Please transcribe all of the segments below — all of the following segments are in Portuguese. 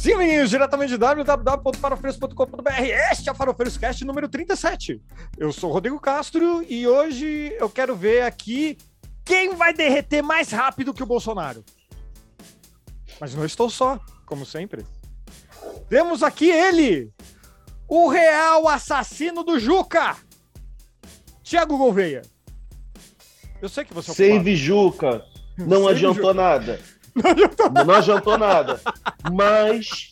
Sim, meninos, diretamente de www.farofeiros.com.br. Este é o Farofeiros Cast número 37. Eu sou o Rodrigo Castro e hoje eu quero ver aqui quem vai derreter mais rápido que o Bolsonaro. Mas não estou só, como sempre. Temos aqui ele, o real assassino do Juca, Tiago Gouveia. Eu sei que você é Save Juca. Não Save adiantou Juca. nada. Não adiantou nada. Mas,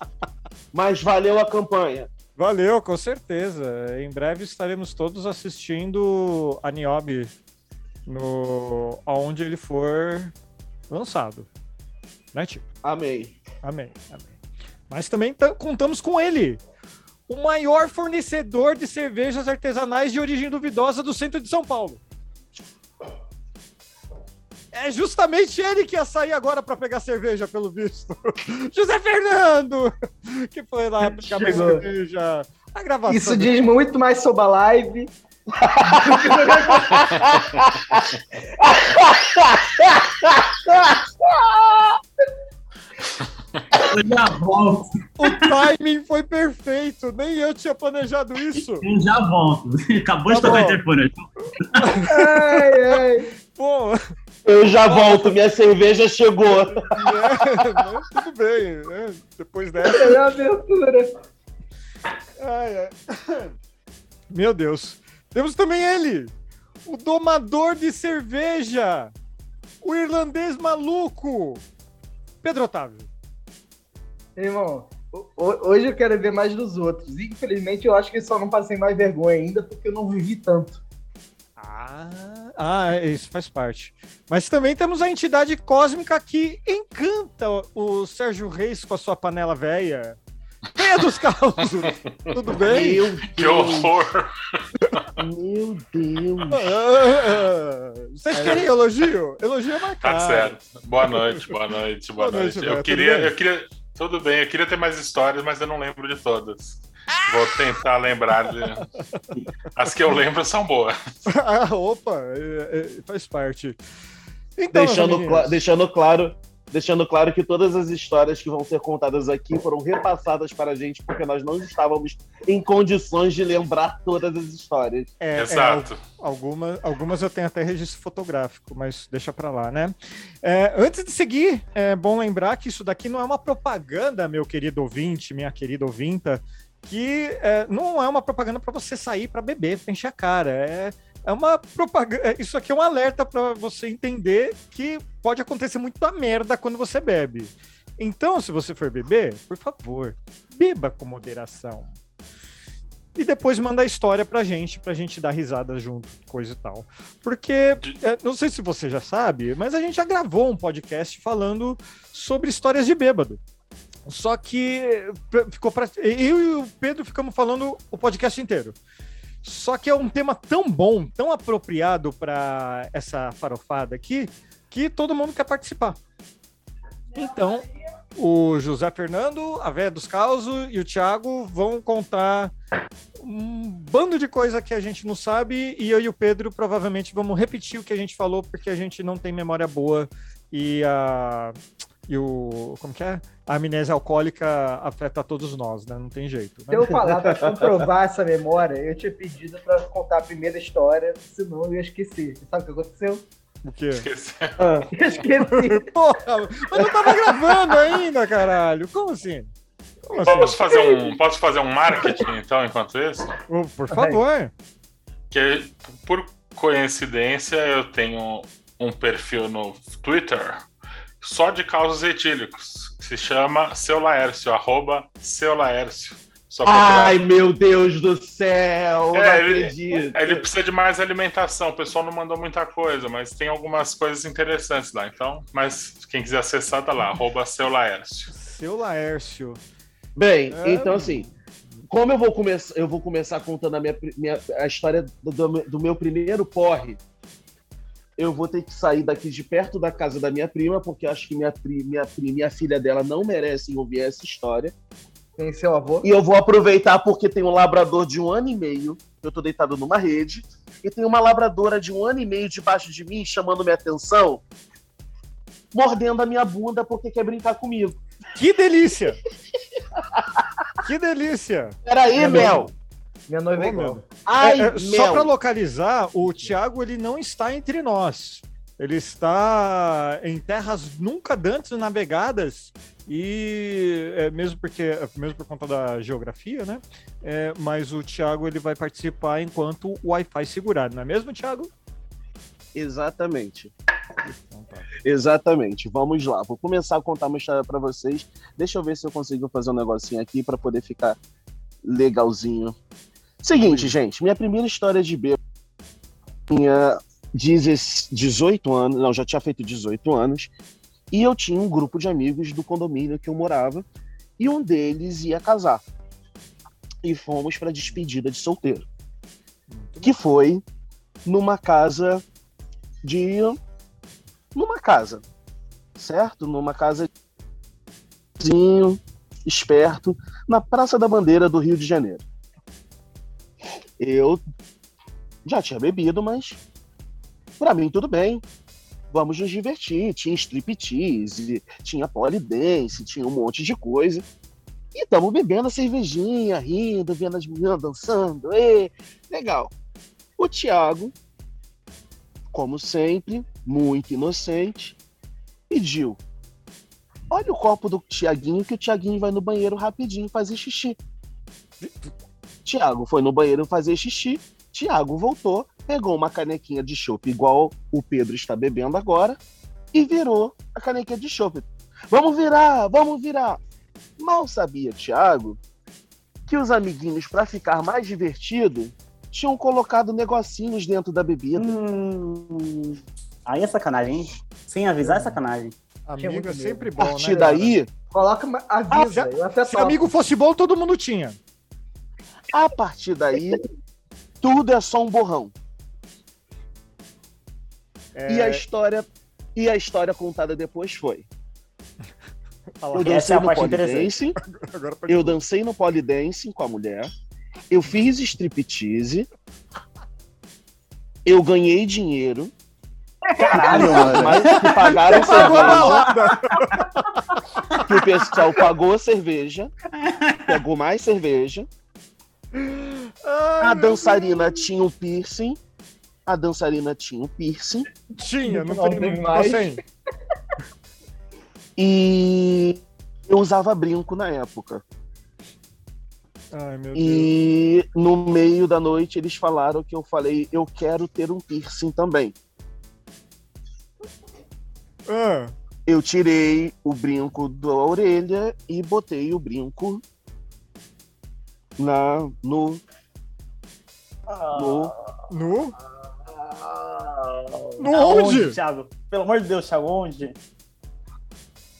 mas valeu a campanha. Valeu, com certeza. Em breve estaremos todos assistindo a Niobe no aonde ele for lançado. Né, tio? Amei. Amém, amém. Mas também contamos com ele, o maior fornecedor de cervejas artesanais de origem duvidosa do centro de São Paulo. É justamente ele que ia sair agora para pegar cerveja, pelo visto. José Fernando, que foi lá pegar Chegou. cerveja. A gravação. Isso diz muito mais sobre a live. Eu já volto, O timing foi perfeito. Nem eu tinha planejado isso. eu já volto. Acabou de Tá tocar o bom. interfone. Ai, ai. Pô, Eu já volto, minha cerveja chegou. né, né, tudo bem. né? Depois dessa. Melhor abertura. Ai, ai. Meu Deus. Temos também ele, o domador de cerveja, o irlandês maluco, Pedro Otávio. Irmão, ho- ho- hoje eu quero ver mais dos outros. Infelizmente, eu acho que só não passei mais vergonha ainda porque eu não vivi tanto. Ah, ah, isso faz parte. Mas também temos a entidade cósmica que encanta o Sérgio Reis com a sua panela velha. Venha dos causos. Tudo bem? Meu Que horror! Meu Deus. Ah, Vocês querem elogio? Elogio é Tá marcado. certo. Boa noite, boa noite, boa, Boa noite, noite. Eu queria, eu queria. Tudo bem, eu queria ter mais histórias, mas eu não lembro de todas. Vou tentar lembrar de. As que eu lembro são boas. Ah, opa, é- é- faz parte. Então, Deixando, cla- deixando claro. Deixando claro que todas as histórias que vão ser contadas aqui foram repassadas para a gente, porque nós não estávamos em condições de lembrar todas as histórias. é, é, Exato. alguma- algumas eu tenho até registro fotográfico, mas deixa pra lá, né? É, antes de seguir, é bom lembrar que isso daqui não é uma propaganda, meu querido ouvinte, minha querida ouvinta, que é, não é uma propaganda para você sair para beber, pra encher a cara. É, é uma propaganda. Isso aqui é um alerta para você entender que pode acontecer muita merda quando você bebe. Então, se você for beber, por favor, beba com moderação. E depois manda a história pra gente, pra gente dar risada junto, coisa e tal. Porque, é, não sei se você já sabe, mas a gente já gravou um podcast falando sobre histórias de bêbado. Só que ficou pra... eu e o Pedro ficamos falando o podcast inteiro. Só que é um tema tão bom, tão apropriado para essa farofada aqui, que todo mundo quer participar. Então, o José Fernando, a Véia dos Causos e o Thiago vão contar um bando de coisa que a gente não sabe e eu e o Pedro provavelmente vamos repetir o que a gente falou porque a gente não tem memória boa e a e o como que é? A amnésia alcoólica afeta todos nós, né? Não tem jeito. Se Né? eu falar pra comprovar essa memória, eu tinha pedido pra contar a primeira história, senão eu ia esquecer. Sabe o que aconteceu? O quê? Esqueci. Ah, Eu esqueci. Porra, mas não tava gravando ainda, caralho. Como assim? Como assim? Posso fazer um, posso fazer um marketing, então, enquanto isso? Por favor. Que, por coincidência, eu tenho um perfil no Twitter só de causos etílicos. que Se chama Seu Laércio, arroba Seu Laércio. Ai, meu Deus do céu! É, não ele- acredito. Ele precisa de mais alimentação. O pessoal não mandou muita coisa, mas tem algumas coisas interessantes lá. Então, mas quem quiser acessar, tá lá, arroba seu Laércio. Seu Laércio. Bem, É. então assim, como eu vou começar, eu vou começar contando a minha, minha- a história do, do- do meu primeiro porre. Eu vou ter que sair daqui de perto da casa da minha prima, porque eu acho que minha prima, minha prima e a filha dela não merecem ouvir essa história. Tem seu avô? E eu vou aproveitar porque tem um labrador de um ano e meio, eu tô deitado numa rede, e tem uma labradora de um ano e meio debaixo de mim, chamando minha atenção, mordendo a minha bunda porque quer brincar comigo. Que delícia! Que delícia! Peraí, Mel. Minha noiva é igual. Ai, É, é, só para localizar, o Thiago ele não está entre nós. Ele está em terras nunca dantes navegadas e é, mesmo porque mesmo por conta da geografia, né? É, mas o Thiago ele vai participar enquanto o Wi-Fi segurar, não é mesmo, Thiago? Exatamente. Então tá. Exatamente. Vamos lá. Vou começar a contar uma história pra vocês. Deixa eu ver se eu consigo fazer um negocinho aqui pra poder ficar legalzinho. Seguinte, gente. Minha primeira história de bêbado tinha 10 18 anos. Não, já tinha feito 18 anos. E eu tinha um grupo de amigos do condomínio que eu morava. E um deles ia casar. E fomos pra despedida de solteiro. Que foi numa casa de numa casa, certo? Numa casa esperto, na Praça da Bandeira do Rio de Janeiro. Eu já tinha bebido, mas pra mim tudo bem. Vamos nos divertir. Tinha striptease, tinha polidense, tinha um monte de coisa. E estamos bebendo a cervejinha, rindo, vendo as meninas dançando. Ê, legal. O Thiago, como sempre, muito inocente, pediu: Olha o copo do Tiaguinho, que o Tiaguinho vai no banheiro rapidinho fazer xixi. Tiago foi no banheiro fazer xixi. Tiago voltou, pegou uma canequinha de chopp igual o Pedro está bebendo agora e virou a canequinha de chopp. Vamos virar, vamos virar. Mal sabia Tiago que os amiguinhos, para ficar mais divertido, tinham colocado negocinhos dentro da bebida. Hum, aí é sacanagem, hein? Sem avisar é sacanagem. Amigo é sempre A bom, partir né? daí, Coloca, avisa. já- até Se topo. amigo fosse bom, todo mundo tinha. A partir daí, tudo é só um borrão. É, E a história e a história contada depois foi: eu Essa dancei é a no parte polidense, eu dancei no polidense com a mulher, eu fiz striptease, eu ganhei dinheiro, Caralho, mano. mas que pagaram cerveja, que o pessoal pagou cerveja, pegou mais cerveja. A dançarina tinha um piercing. A dançarina tinha um piercing. Tinha, não, Não tem mais. mais. E eu usava brinco na época. Ai, meu Deus. E no meio da noite eles falaram que eu falei, eu quero ter um piercing também. Ah, Eu tirei o brinco da orelha e botei o brinco na no no no? No Aonde, onde? Thiago? Pelo amor de Deus, Thiago, onde?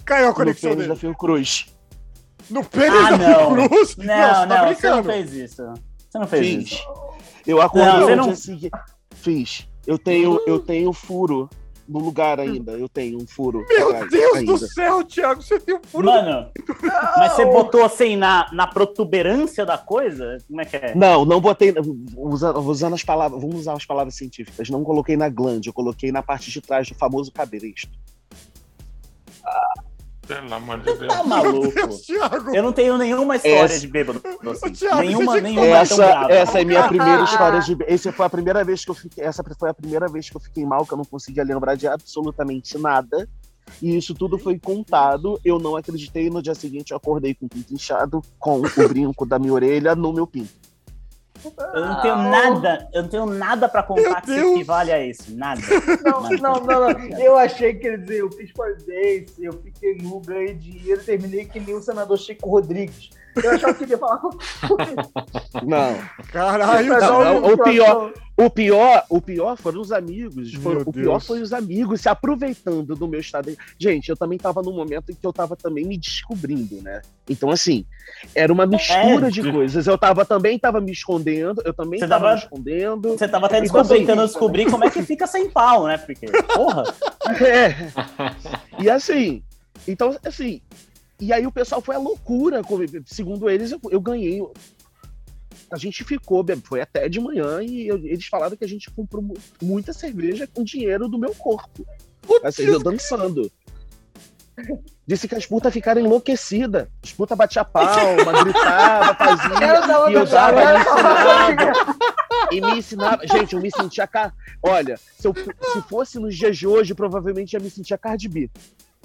Caiu a no conexão pênis da dele. Fiocruz. No pênis Ah, da não. Cruz? Não, você tá não, você não fez isso. Você não fez Fiz. isso. Eu acordei Não, você no não-. Fiz. Eu tenho eu tenho furo no lugar ainda. Eu tenho um furo. Meu atrás Deus ainda. do céu, Thiago, você tem um furo. Mano, mas você botou assim na, na protuberância da coisa? Como é que é? Não, não botei. Usando, usando as palavras. Vamos usar as palavras científicas. Não coloquei na glande, eu coloquei na parte de trás do famoso caberisto. Pelo amor de Deus. Tá maluco. Deus, Thiago. Eu não tenho nenhuma história Essa- de bêbado. Assim. Thiago, nenhuma, nenhuma é tão Essa, brava. essa é minha primeira história de. Essa foi a primeira vez que eu fiquei. Essa foi a primeira vez que eu fiquei mal, que eu não conseguia lembrar de absolutamente nada. E isso tudo foi contado. Eu não acreditei. No dia seguinte, eu acordei com o pinto inchado, com o brinco da minha orelha no meu pinto. Eu não tenho nada, eu não tenho nada pra contar que equivale a isso. Nada. Não, Nada. não, não, não. Eu achei que ele dizer, eu fiz polidense, eu fiquei nu, ganhei dinheiro, terminei que nem o senador Chico Rodrigues. Eu achava que ele ia falar com Não. Caralho, não, olha o pior- O pior, o pior foram os amigos. Foram- o pior foi os amigos se aproveitando do meu estado. Gente, eu também tava num momento em que eu tava também me descobrindo, né? Então, assim, era uma mistura É, de coisas. Eu tava também tava me escondendo, eu também Você tava, tava- me escondendo. Você tava até E descobrindo, você- tentando descobrir como é que fica sem pau, né? Porque, porra. É. E assim, então, assim, e aí o pessoal foi a loucura. Segundo eles, eu, eu ganhei. A gente ficou, foi até de manhã e eu- eles falaram que a gente comprou mu- muita cerveja com dinheiro do meu corpo. Assim, eu dançando. Disse que as putas ficaram enlouquecidas. As putas batiam palma, gritavam, faziam. E eu me tava- ensinava. E me ensinava. Gente, eu me sentia. Ca... Olha, se, eu, se fosse nos dias de hoje, provavelmente ia me sentia Cardi B.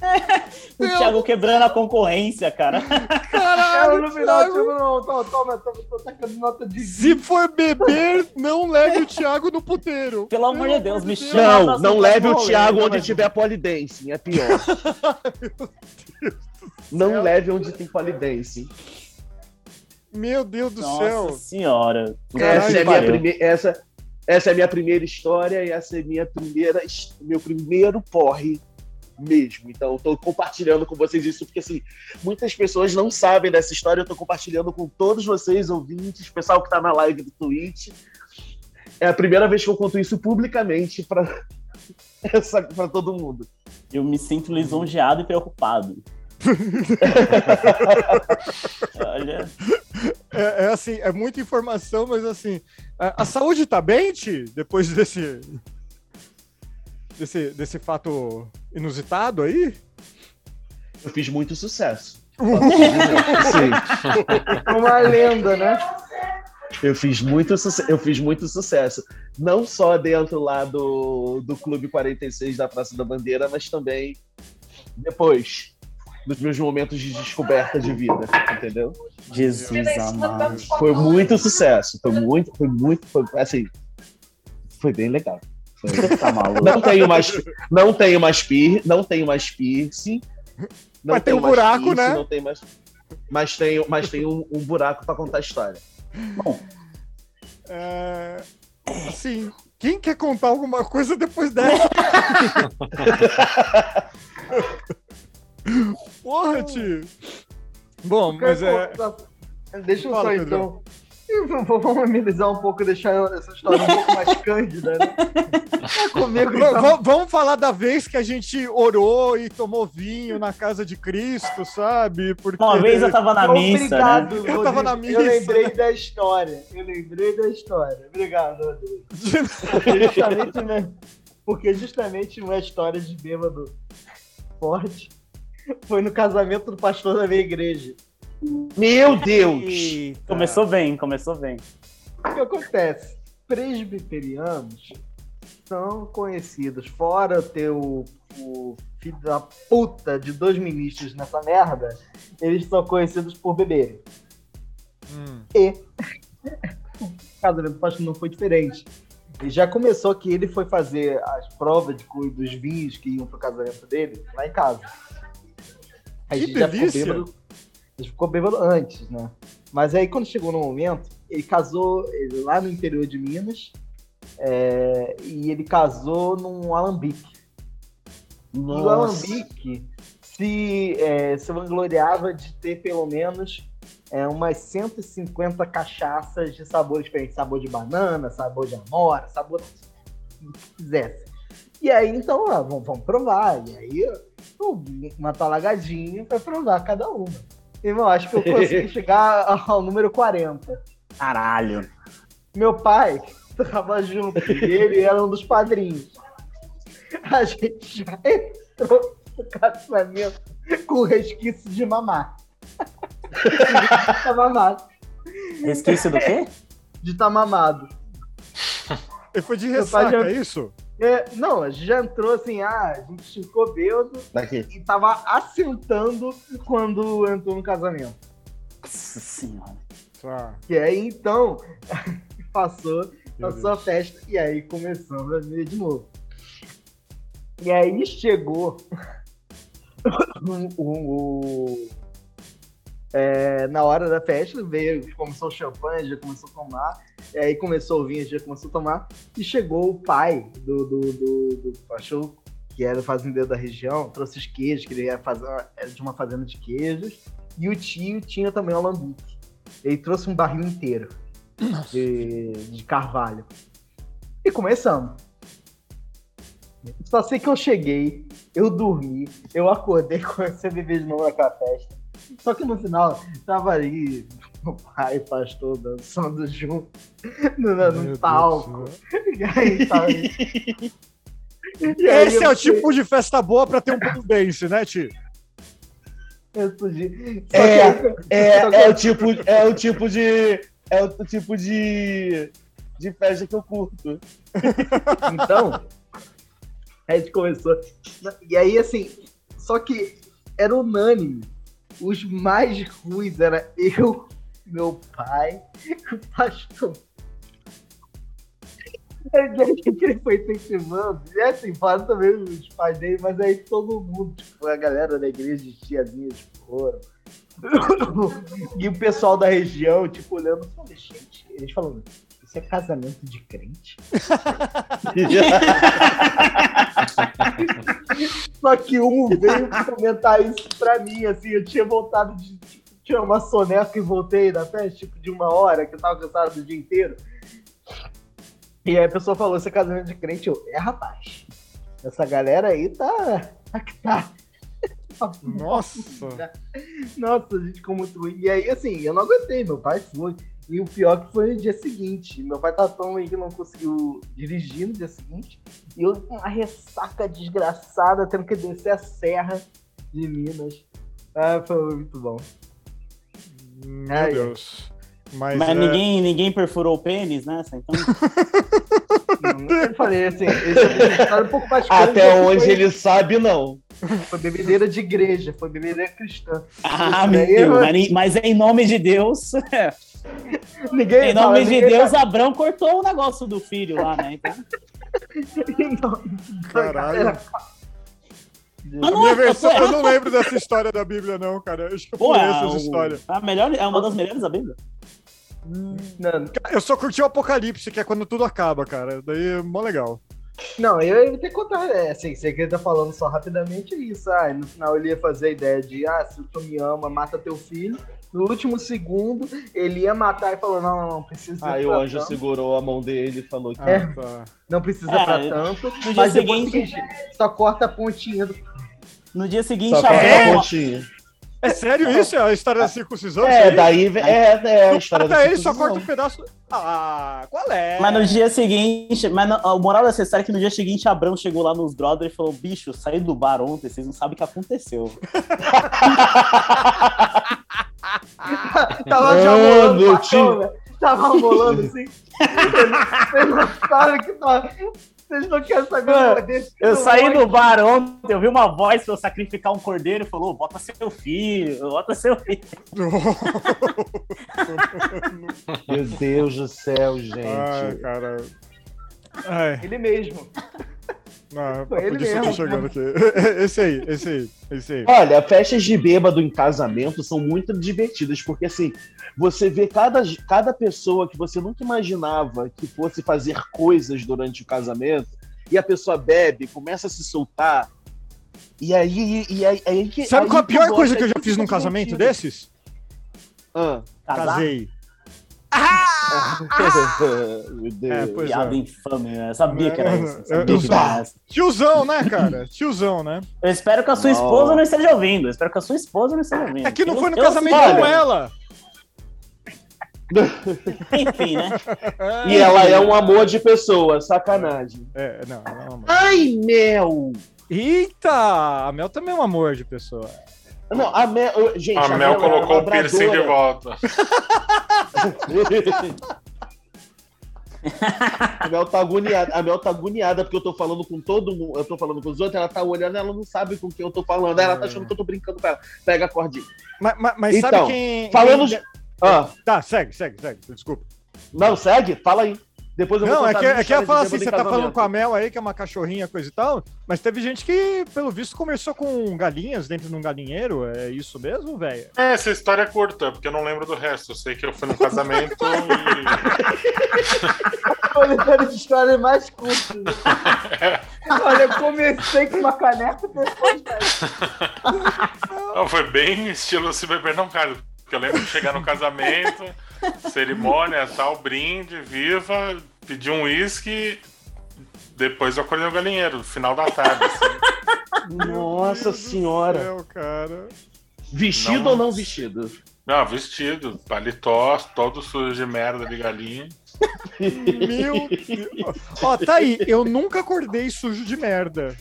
O Thiago quebrando a concorrência, cara. Caralho, no final, Thiago. tipo, não, toma, toma, toma, tô tacando nota de Se for beber, não leve o Thiago no puteiro. Pelo amor de Deus, me chama. Não, não leve o Thiago não, onde tiver polidense, é pior. Não leve onde tem polidense. Meu Deus do Nossa céu. senhora. Caralho, Essa é, a minha prime... essa, essa é a minha primeira história e essa é minha primeira, meu primeiro porre mesmo. Então, eu tô compartilhando com vocês isso, porque assim, muitas pessoas não sabem dessa história. Eu tô compartilhando com todos vocês, ouvintes, pessoal que tá na live do Twitch. É a primeira vez que eu conto isso publicamente para para todo mundo. Eu me sinto lisonjeado e preocupado. Olha, É, é assim, é muita informação, mas assim, a, a saúde tá bem, Ti? Depois desse, desse, desse fato inusitado aí? Eu fiz muito sucesso. Sim. uma lenda, né? Eu fiz muito, suce- eu fiz muito sucesso. Não só dentro lá do, do Clube 46 da Praça da Bandeira, mas também depois, nos meus momentos de descoberta de vida, entendeu? Jesus amado. Foi muito sucesso. Foi muito, foi muito, foi, assim, foi bem legal. Tá? Não tenho mais, não tenho mais pier, não tenho mais piercing. Não Mas tem um mais buraco, piercing, né? Não tem mais, mas tenho, mas tenho um, um buraco para contar a história. Bom, É, assim, quem quer contar alguma coisa depois dessa? Porra, Ti! Bom, mas é. Deixa eu Fala, só Pedro. então. Vamos amenizar um pouco, deixar essa história um pouco mais cândida, né? É comigo então. v- Vamos falar da vez que a gente orou e tomou vinho na casa de Cristo, sabe? Porque uma vez eu tava na missa, né? Obrigado, Eu tava na missa, Eu lembrei né? da história. Eu lembrei da história. Obrigado, Rodrigo. Porque justamente, né? Porque justamente uma história de bêbado forte foi no casamento do pastor da minha igreja. Meu Deus! Eita. Começou bem, começou bem. O que acontece? Presbiterianos são conhecidos, fora ter o, o filho da puta de dois ministros nessa merda, eles são conhecidos por beberem. Hum. E o casamento do pastor não foi diferente. E já começou que ele foi fazer as provas de, dos vinhos que iam pro casamento dele lá em casa. Aí Que a gente já delícia! Gente ficou bêbado antes, né? Mas aí quando chegou no momento, ele casou ele, lá no interior de Minas. é, e ele casou num alambique. E o Nossa. alambique se, é, se vangloriava de ter pelo menos é, umas 150 cachaças de sabores diferentes. Sabor de banana, sabor de amora, sabor do que quisesse. E aí, então, ó, vamos, vamos provar. E aí, uma talagadinha pra provar cada uma. Irmão, acho que eu consegui chegar ao número 40. Caralho. Meu pai tava junto e ele era um dos padrinhos. A gente já entrou no casamento com resquício de mamar. de tá mamado. Resquício do quê? De tá mamado. Ele foi de ressaca, já- é isso? É, não, a gente já entrou assim, ah, a gente ficou bêbado Daqui. e tava assentando quando entrou no casamento. Nossa senhora. Tá. E aí, então, passou, Meu passou a festa e aí começamos a ver de novo. E aí chegou o- o- é, na hora da festa, veio, começou o champanhe, já começou a tomar, e aí começou o vinho, já começou a tomar, e chegou o pai do, do, do, do pastor, que era o fazendeiro da região, trouxe os queijos, que ele era, era de uma fazenda de queijos, e o tio tinha também o alambique. Ele trouxe um barril inteiro de, de carvalho. E começamos. Só sei que eu cheguei, eu dormi, eu acordei, comecei a beber de novo naquela festa. Só que no final, tava ali o pai, o pastor, dançando junto no, no, palco. E aí, tava. E aí Esse é o tipo de festa boa pra ter um pole dance, né, Ti? Só É, que- É, que- é o tipo, é o tipo de. É o tipo de. De festa que eu curto. Então, a gente começou. E aí, assim, só que era unânime. Os mais ruins era eu, meu pai, o pastor. E aí que ele foi incentivando. E assim, fora também os pais dele, mas aí todo mundo, tipo, a galera da igreja, as tiazinhas foram. E o pessoal da região, tipo, olhando, falei, gente, eles falando, isso é casamento de crente? Só que um veio comentar isso pra mim, assim, eu tinha voltado de. Tinha uma soneca e voltei da festa, tipo, de uma hora, que eu tava cansado do dia inteiro. E aí a pessoa falou, esse é casamento de crente, eu, é rapaz. Essa galera aí tá. tá tá. Nossa. Nossa, a gente ficou muito ruim. E aí, assim, eu não aguentei, meu pai foi. E o pior que foi no dia seguinte. Meu pai tá tão aí que não conseguiu dirigir no dia seguinte. E eu com uma ressaca desgraçada, tendo que descer a serra de Minas. Ah, foi muito bom. Meu Ai, Deus. Mas, Mas é, ninguém, ninguém perfurou o pênis nessa, então. Eu falei assim, esse é um pouco mais Até onde foi, ele sabe, não. Foi bebedeira de igreja, foi bebedeira cristã. Ah, meu daí Deus. é- Mas, mas em nome de Deus, Ninguém em fala, nome de ninguém Deus, Abrão cortou o negócio do filho lá, né? Então... fala- Caralho. Mas A não minha é, versão, eu não lembro dessa história da Bíblia, não, cara. Eu acho que eu Pô, pulei é, essas o- histórias. a melhor, é uma das melhores da Bíblia. Não, Eu só curti o Apocalipse, que é quando tudo acaba, cara. Daí é mó legal. Não, eu ia ter que contar, é, assim, você que ele tá falando só rapidamente é isso. Ah, no final ele ia fazer a ideia de, ah, se tu me ama, mata teu filho. No último segundo, ele ia matar e falou, não, não, não precisa Aí o pra anjo tanto, segurou a mão dele e falou que. Ah, É. tá. não precisa É, pra no tanto. dia Mas seguinte- só corta a pontinha do... No dia seguinte, Só corta Abrão. a pontinha. É sério isso? É a história da circuncisão? É, daí é, é a história da Até ele só corta um pedaço. Ah, qual é? Mas no dia seguinte, mas no, a moral dessa história é que no dia seguinte Abrão chegou lá nos brothers e falou: bicho, saí do bar ontem, vocês não sabem o que aconteceu. Tava já rolando o né? Tava rolando assim. Vocês não sabem que tá... Vocês não querem saber Mano, desse. Eu saí do bar ontem, eu vi uma voz pra eu sacrificar um cordeiro e falou: bota seu filho, bota seu filho. Meu Deus do céu, gente. Ai, cara. Ai, Ele mesmo. Não, Foi ele por isso eu tô mesmo. chegando aqui. Esse aí, esse aí, esse aí. Olha, festas de bêbado em casamento são muito divertidas, porque assim, você vê cada, cada pessoa que você nunca imaginava que fosse fazer coisas durante o casamento, e a pessoa bebe, começa a se soltar. E aí, e aí, aí que. Sabe aí qual a pior coisa que eu já fiz num fica casamento divertido. desses? Ah. Casar? Casei. Meu Deus. É, Piada é. infame, né? eu sabia que era isso. eu Eu- Sabia que era essa. Tiozão, né, cara? Tiozão, né? Eu espero que a sua Não. esposa não esteja ouvindo. Eu espero que a sua esposa não esteja ouvindo. É que não Eu- foi no casamento com ela. Enfim, né? E ela é um amor de pessoa, sacanagem. É, não, não. Ai, Mel! Eita! A Mel também é um amor de pessoa. Não, a Mel. eu- Gente, A Mel é colocou o piercing de volta. A Mel tá agoniada. A Mel tá agoniada porque eu tô falando com todo mundo. Eu tô falando com os outros, ela tá olhando, ela não sabe com quem eu tô falando. Ela tá achando que eu tô brincando com ela. Pega a cordinha. Mas, mas- mas Então, sabe quem. falando- quem- Ah, Tá, segue, segue, segue. Desculpa. não, segue? Fala aí. Depois eu vou Não, é que, é que eu falar assim, você tá falando com a Mel aí, que é uma cachorrinha, coisa e tal, mas teve gente que, pelo visto, começou com galinhas dentro de um galinheiro. É isso mesmo, velho? É, essa história é curta, porque eu não lembro do resto. Eu sei que eu fui no casamento e. Olha de história mais curta. Olha, eu comecei com uma caneca depois. Não, foi bem estilo se beber não casa. Porque eu lembro de chegar no casamento, cerimônia, tal, brinde, viva, pedir um uísque, depois eu acordei no galinheiro, no final da tarde. assim. Nossa senhora. céu, cara. Vestido Não. ou não vestido? Não, vestido, paletó, todo sujo de merda de galinha. Meu Deus. Ó, tá aí. Eu nunca acordei sujo de merda.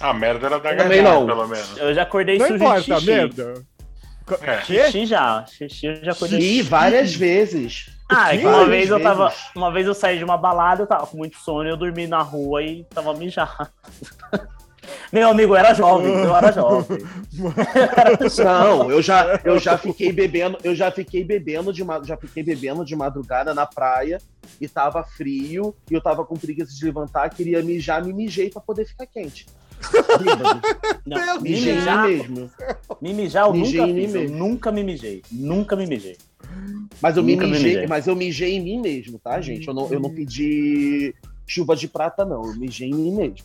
A merda era da não. pelo menos. Eu já acordei Não sujo de importa, xixi. merda. É. Xixi já. Xixi eu já acordei. E várias vezes. Ah, é que uma vez eu tava. vezes. Uma vez eu saí de uma balada, eu tava com muito sono, eu dormi na rua e tava mijado. Meu amigo, eu era jovem, eu era jovem. Não, eu já, eu já fiquei bebendo, eu já fiquei bebendo de já fiquei bebendo de madrugada na praia e tava frio e eu tava com preguiça de levantar, queria mijar, me mijei pra poder ficar quente. Não, me Mijei mijar, mesmo. me mijar eu Mijei nunca fiz, eu nunca me mijei. Nunca me mijei. Mas eu Nunca me mijei, mijei. mas eu mijei em mim mesmo, tá, gente? Eu não, eu não pedi chuva de prata, não. Eu mijei em mim mesmo.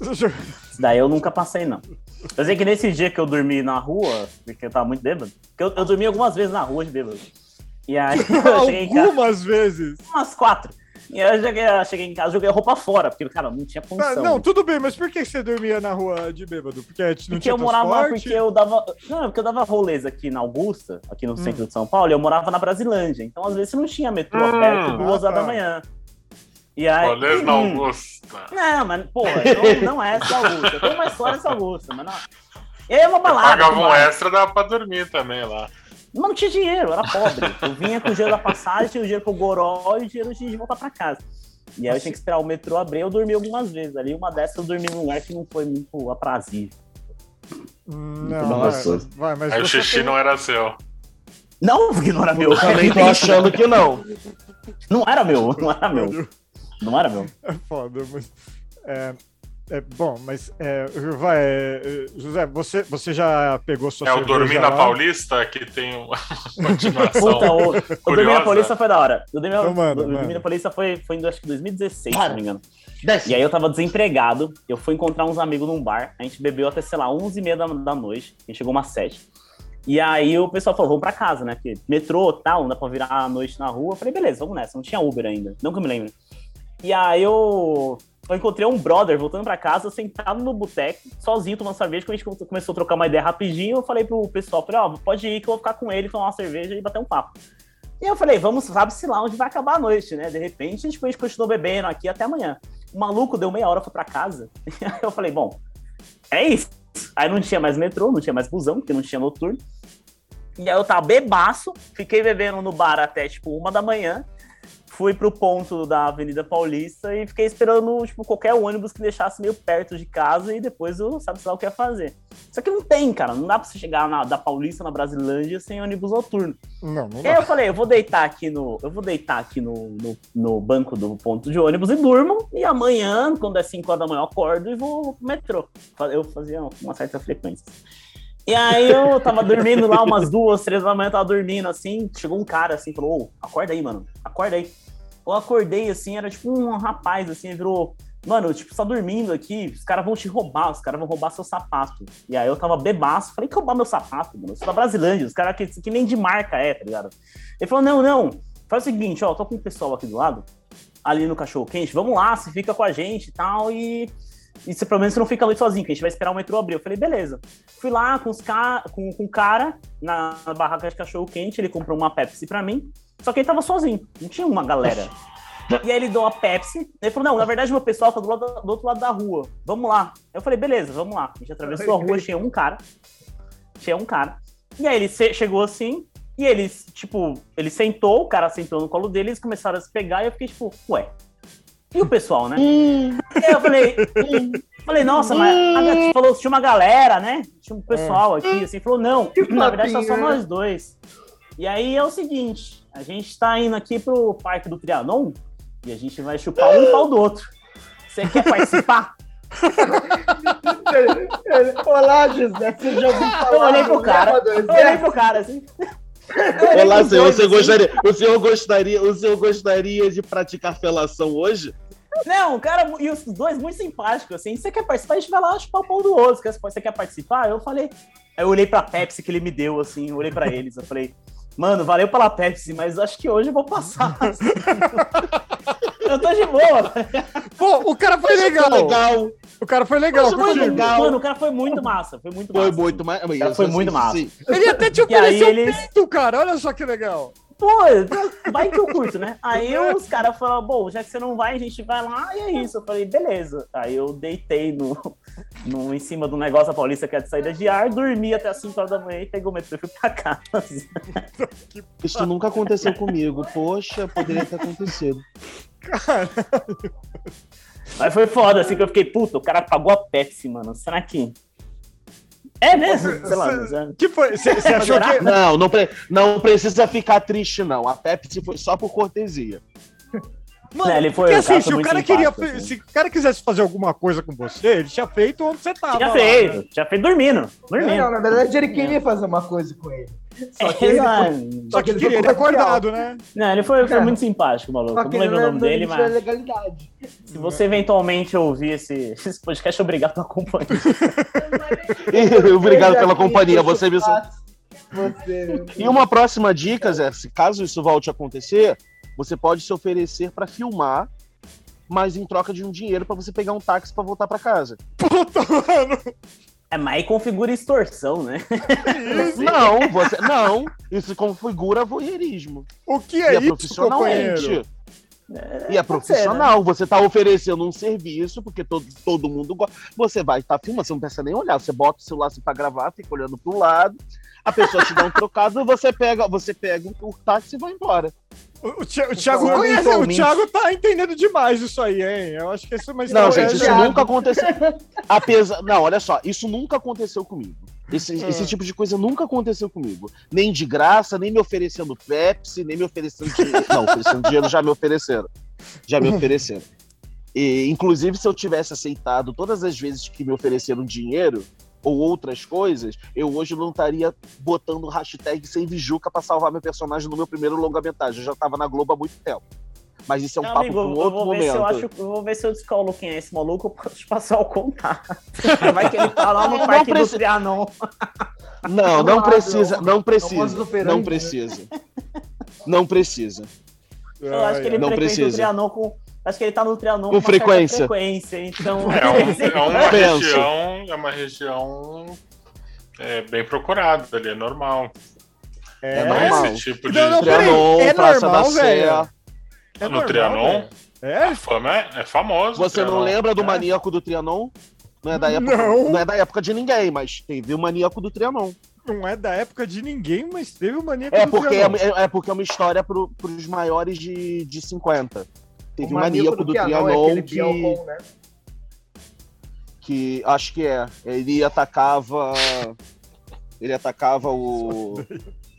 Isso daí eu nunca passei, não. Eu sei que nesse dia que eu dormi na rua, porque eu tava muito bêbado, porque eu, eu dormi algumas vezes na rua de bêbado. E aí eu cheguei em casa Algumas vezes. umas quatro. E aí eu cheguei, eu cheguei em casa, joguei a roupa fora, porque, cara, não tinha Ah, condição. não, tudo bem, mas por que você dormia na rua de bêbado? Porque não Porque tinha eu morava, transporte? porque eu dava. Não, porque eu dava rolês aqui na Augusta, aqui no centro de São Paulo, e eu morava na Brasilândia. Então, às vezes, não tinha metrô Hum. perto duas Ah, horas tá. da manhã. E aí. Rolês na Hum. Augusta. Não, mas, porra, não, não é essa Augusta. Eu tenho uma história dessa Augusta, mas não. E aí é uma balada. Pagava um bar. extra, dava pra dormir também lá. Não tinha dinheiro, eu era pobre. Eu vinha com o dinheiro da passagem, o dinheiro pro Goró e o dinheiro de voltar pra casa. E aí eu tinha que esperar o metrô abrir, eu dormi algumas vezes ali. Uma dessas eu dormi num lugar que não foi muito aprazível. Hum, Não, Nossa. vai, vai, mas Aí o xixi tem- não era seu. Não, porque não era meu. Eu também tô achando que não. Não era meu, não era meu. Não era meu. É foda, mas. É, é bom, mas. É, vai, é, José, você, você já pegou sua É o Dormir na? Paulista que tem uma continuação. Puta, o, o Dormir na. Paulista foi da hora. O Dormir, Então manda, o Dormir na Paulista foi, foi em acho que 2016, se Para. não me engano. Desce. E aí eu tava desempregado, eu fui encontrar uns amigos num bar, a gente bebeu até, sei lá, 11h30 da, da noite, a gente chegou umas 7. E aí o pessoal falou, vamos pra casa, né? Porque metrô tal, não dá pra virar a noite na rua. Eu falei, beleza, vamos nessa. Não tinha Uber ainda, não que eu me lembro. E aí eu, eu encontrei um brother voltando pra casa, sentado no boteco, sozinho, tomando cerveja. Quando a gente começou a trocar uma ideia rapidinho, eu falei pro pessoal, falei, ó, pode ir que eu vou ficar com ele, tomar uma cerveja e bater um papo. E eu falei, vamos, sabe-se lá onde vai acabar a noite, né? De repente, a gente, a continuou bebendo aqui até amanhã. O maluco deu meia hora, foi pra casa. E aí eu falei, bom, é isso. Aí não tinha mais metrô, não tinha mais busão, porque não tinha noturno. E aí eu tava bebaço, fiquei bebendo no bar até, tipo, uma da manhã. Fui pro ponto da Avenida Paulista e fiquei esperando, tipo, qualquer ônibus que deixasse meio perto de casa e depois eu sabe lá o que ia fazer. Só que não tem, cara. Não dá pra você chegar na, da Paulista, na Brasilândia, sem ônibus noturno. Não, não E aí dá. eu falei, eu vou deitar aqui no. Eu vou deitar aqui no, no, no banco do ponto de ônibus e durmo. E amanhã, quando é 5 horas da manhã, eu acordo e vou pro metrô. Eu fazia uma certa frequência. E aí eu tava dormindo lá umas duas, três da manhã, tava dormindo assim. Chegou um cara assim, falou: Ô, acorda aí, mano. Acorda aí. Eu acordei assim, era tipo um rapaz assim, virou. Mano, tipo, você tá dormindo aqui, os caras vão te roubar, os caras vão roubar seu sapato. E aí eu tava bebaço, falei que roubar meu sapato, mano. Eu sou da Brasilândia, os caras que, que nem de marca é, tá ligado? Ele falou: não, não, faz o seguinte, ó, tô com o pessoal aqui do lado, ali no cachorro quente, vamos lá, você fica com a gente e tal, e. E você, pelo menos você não fica ali sozinho, que a gente vai esperar o metrô abrir. Eu falei, beleza. Fui lá com, os ca... com, com o cara na barraca de cachorro quente, ele comprou uma Pepsi pra mim. Só que ele tava sozinho, não tinha uma galera. E aí ele deu a Pepsi. Ele falou: Não, na verdade, meu pessoal tá do, lado, do outro lado da rua. Vamos lá. Eu falei: Beleza, vamos lá. A gente atravessou a rua, tinha um cara. Tinha um cara. E aí ele chegou assim. E eles, tipo, ele sentou, o cara sentou no colo dele, eles começaram a se pegar. E eu fiquei tipo: Ué. E o pessoal, né? Aí eu falei, falei, nossa, mas a Gabi falou que tinha uma galera, né? Tinha um pessoal aqui, assim, falou, não, na verdade tá só né? nós dois. E aí é o seguinte, a gente tá indo aqui pro Parque do Trianon e a gente vai chupar um pau do outro. Você quer participar? Olá, José, você já ouviu falar Eu olhei pro cara, eu olhei Exército? pro cara, assim. Olá, senhor, você assim. gostaria, o senhor gostaria, o senhor gostaria de praticar felação hoje? Não, o cara, e os dois muito simpáticos, assim. Você quer participar? A gente vai lá chupar o pau do outro. Quer- Você quer participar? Eu falei. Aí eu olhei pra Pepsi que ele me deu, assim. Eu olhei pra eles. Eu falei, mano, valeu pela Pepsi, mas acho que hoje eu vou passar. eu tô de boa. Pô, o cara foi legal. Legal. O cara foi legal. Foi legal. Mano, o cara foi muito massa. Foi muito Foi massa. muito mais. Cara, foi muito massa. Ele até te ofereceu eles- pinto, cara. Olha só que legal. Pô, vai que eu curto, né? Aí os caras falaram, bom, já que você não vai, a gente vai lá e é isso. Eu falei, beleza. Aí eu deitei no, no, em cima do negócio da Paulista que é de saída de ar, dormi até as 5 horas da manhã e peguei o metrô e fui pra casa. Isso nunca aconteceu comigo. Poxa, poderia ter acontecido. Mas foi foda, assim, que eu fiquei, puta, o cara pagou a Pepsi, mano. Será que. É mesmo? Sei lá, mas é- Que foi? Você achou que. Não, não, pre- não precisa ficar triste, não. A Pepsi foi só por cortesia. Mano, É, ele foi- porque assim, se o cara queria. assim. Se o cara quisesse fazer alguma coisa com você, ele tinha feito onde você tava. Tinha lá, feito, né? tinha feito dormindo. Não, Dormindo. não, na verdade ele queria fazer uma coisa com ele. Só que É, ele. Só que ele ele ficou acordado, né? Não, ele foi, foi É. muito simpático, maluco. Eu não lembro o nome dele, mas legalidade. se você eventualmente ouvir esse, esse podcast, obrigado pela companhia. Obrigado pela companhia. Você o me. Você. E uma próxima dica, Zé, se caso isso volte a acontecer, você pode se oferecer para filmar, mas em troca de um dinheiro para você pegar um táxi para voltar para casa. Puta, mano. É, mas aí configura extorsão, né? Não, você não. Isso configura voyeurismo. O que E é é isso, profissionalmente. Companheiro? E é pode ser, né? profissional, você tá oferecendo um serviço, porque todo, todo mundo gosta. Você vai estar filmando, você não precisa nem olhar, você bota o celular assim pra gravar, fica olhando pro lado, a pessoa te dá um trocado, você pega, você pega o táxi e vai embora. O, o, Thi- o Thiago Então, conhece, o eventualmente- Thiago tá entendendo demais isso aí, hein? Eu acho que isso é uma Não, gente, isso Thiago. nunca aconteceu. Apesar, não, olha só, isso nunca aconteceu comigo. Esse, Ah. esse tipo de coisa nunca aconteceu comigo. Nem de graça, nem me oferecendo Pepsi, nem me oferecendo dinheiro. Não, oferecendo dinheiro já me ofereceram. Já me ofereceram. E, inclusive, se eu tivesse aceitado todas as vezes que me ofereceram dinheiro ou outras coisas, eu hoje não estaria botando hashtag Save Juca pra salvar meu personagem no meu primeiro longa-metragem. Eu já tava na Globo há muito tempo. Mas isso é um Meu papo amigo, um eu outro vou ver se eu momento. acho, eu vou ver se eu descolo quem é esse maluco, posso te passar o contato. Vai que ele tá lá no Não Parque precisa- Industrial, não. Não, não precisa, não. não Não precisa, não né? precisa. Não precisa. Eu acho que ele Não frequenta precisa. o Trianon com. Acho que ele tá no Trianon Com frequência. frequência. Então. É, um- é uma região, é uma região é, bem procurada ali, é normal. É, É normal. Esse tipo de. Não, não, peraí, Trianon, é Praça normal, da velho? Sé. É no normal, Trianon? É? A fama é, é famoso. Você não Trianon. lembra do É. maníaco do Trianon? Não é da época, Não. não. é da época de ninguém, mas teve o maníaco do Trianon. Não é da época de ninguém, mas teve o maníaco É do porque é, Trianon. é porque é uma história pro, pros maiores de, de 50. Teve O maníaco do Trianon aquele que, né? que acho que é. Ele atacava. Ele atacava o.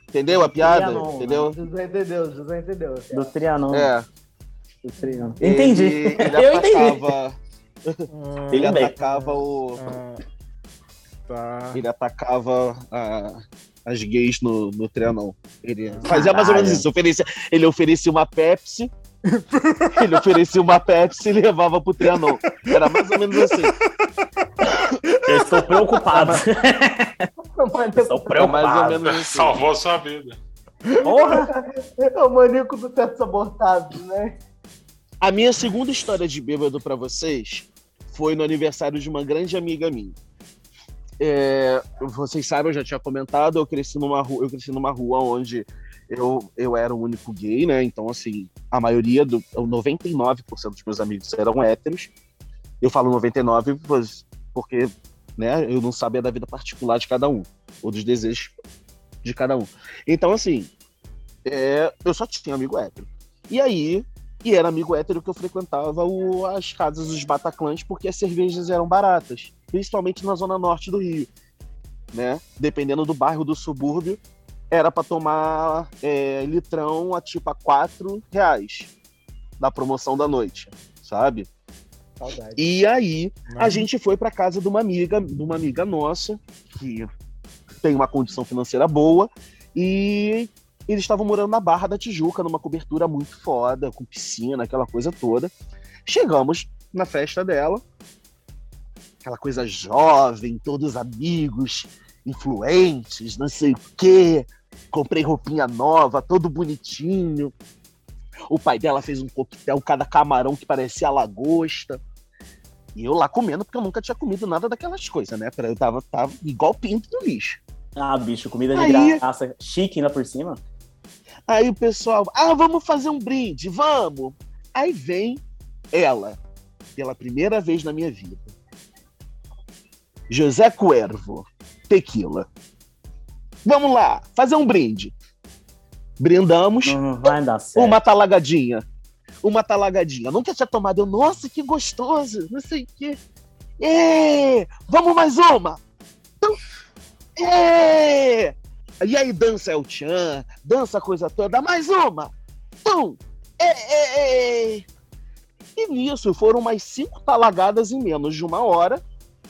Entendeu a piada? Trianon, Entendeu? José entendeu, José entendeu. Do Trianon. É. Do Trianon. Entendi. Ele, ele eu entendi. atacava. Ah, Ele atacava o. ah, tá. Ele atacava a- as gays no, no Trianon. Ele fazia mais ou menos isso. Oferecia, ele oferecia uma Pepsi. ele oferecia uma Pepsi e levava pro Trianon. Era mais ou menos assim. Eu estou preocupado. Estou Era mais ou preocupado. menos assim. Salvou sua vida. Porra! É o maníaco do teto sabotado, né? A minha segunda história de bêbado pra vocês foi no aniversário de uma grande amiga minha. É, vocês sabem, eu já tinha comentado, eu cresci numa rua, eu cresci numa rua onde eu, eu era o único gay, né? Então, assim, a maioria do. 99% dos meus amigos eram héteros. Eu falo 99 pois- porque né, eu não sabia da vida particular de cada um, ou dos desejos de cada um. Então, assim, é, eu só tinha amigo hétero. E aí, e era amigo hétero que eu frequentava o- as casas dos Bataclãs porque as cervejas eram baratas, principalmente na zona norte do Rio, né? Dependendo do bairro do subúrbio, era para tomar é, litrão a tipo a quatro reais da promoção da noite, sabe? Saudade. E aí a Não. gente foi para casa de uma amiga, de uma amiga nossa que tem uma condição financeira boa e eles estavam morando na Barra da Tijuca, numa cobertura muito foda, com piscina, aquela coisa toda. Chegamos na festa dela, aquela coisa jovem, todos amigos, influentes, não sei o quê. Comprei roupinha nova, todo bonitinho. O pai dela fez um coquetel, cada camarão que parecia lagosta. E eu lá comendo, porque eu nunca tinha comido nada daquelas coisas, né? Eu tava, tava igual pinto do lixo. Ah, bicho, comida de Aí- graça. Chique ainda por cima. Aí o pessoal, ah, vamos fazer um brinde, vamos. Aí vem ela, pela primeira vez na minha vida. José Cuervo, tequila. Vamos lá, fazer um brinde. Brindamos, Não vai dar certo. uma talagadinha. Uma talagadinha. Nunca tinha tomado. Eu, nossa, que gostoso. Não sei o quê. É, vamos mais uma. Então, é. E aí dança El Chan, dança a coisa toda. Mais uma. Então, é, é. E nisso foram mais cinco talagadas em menos de uma hora.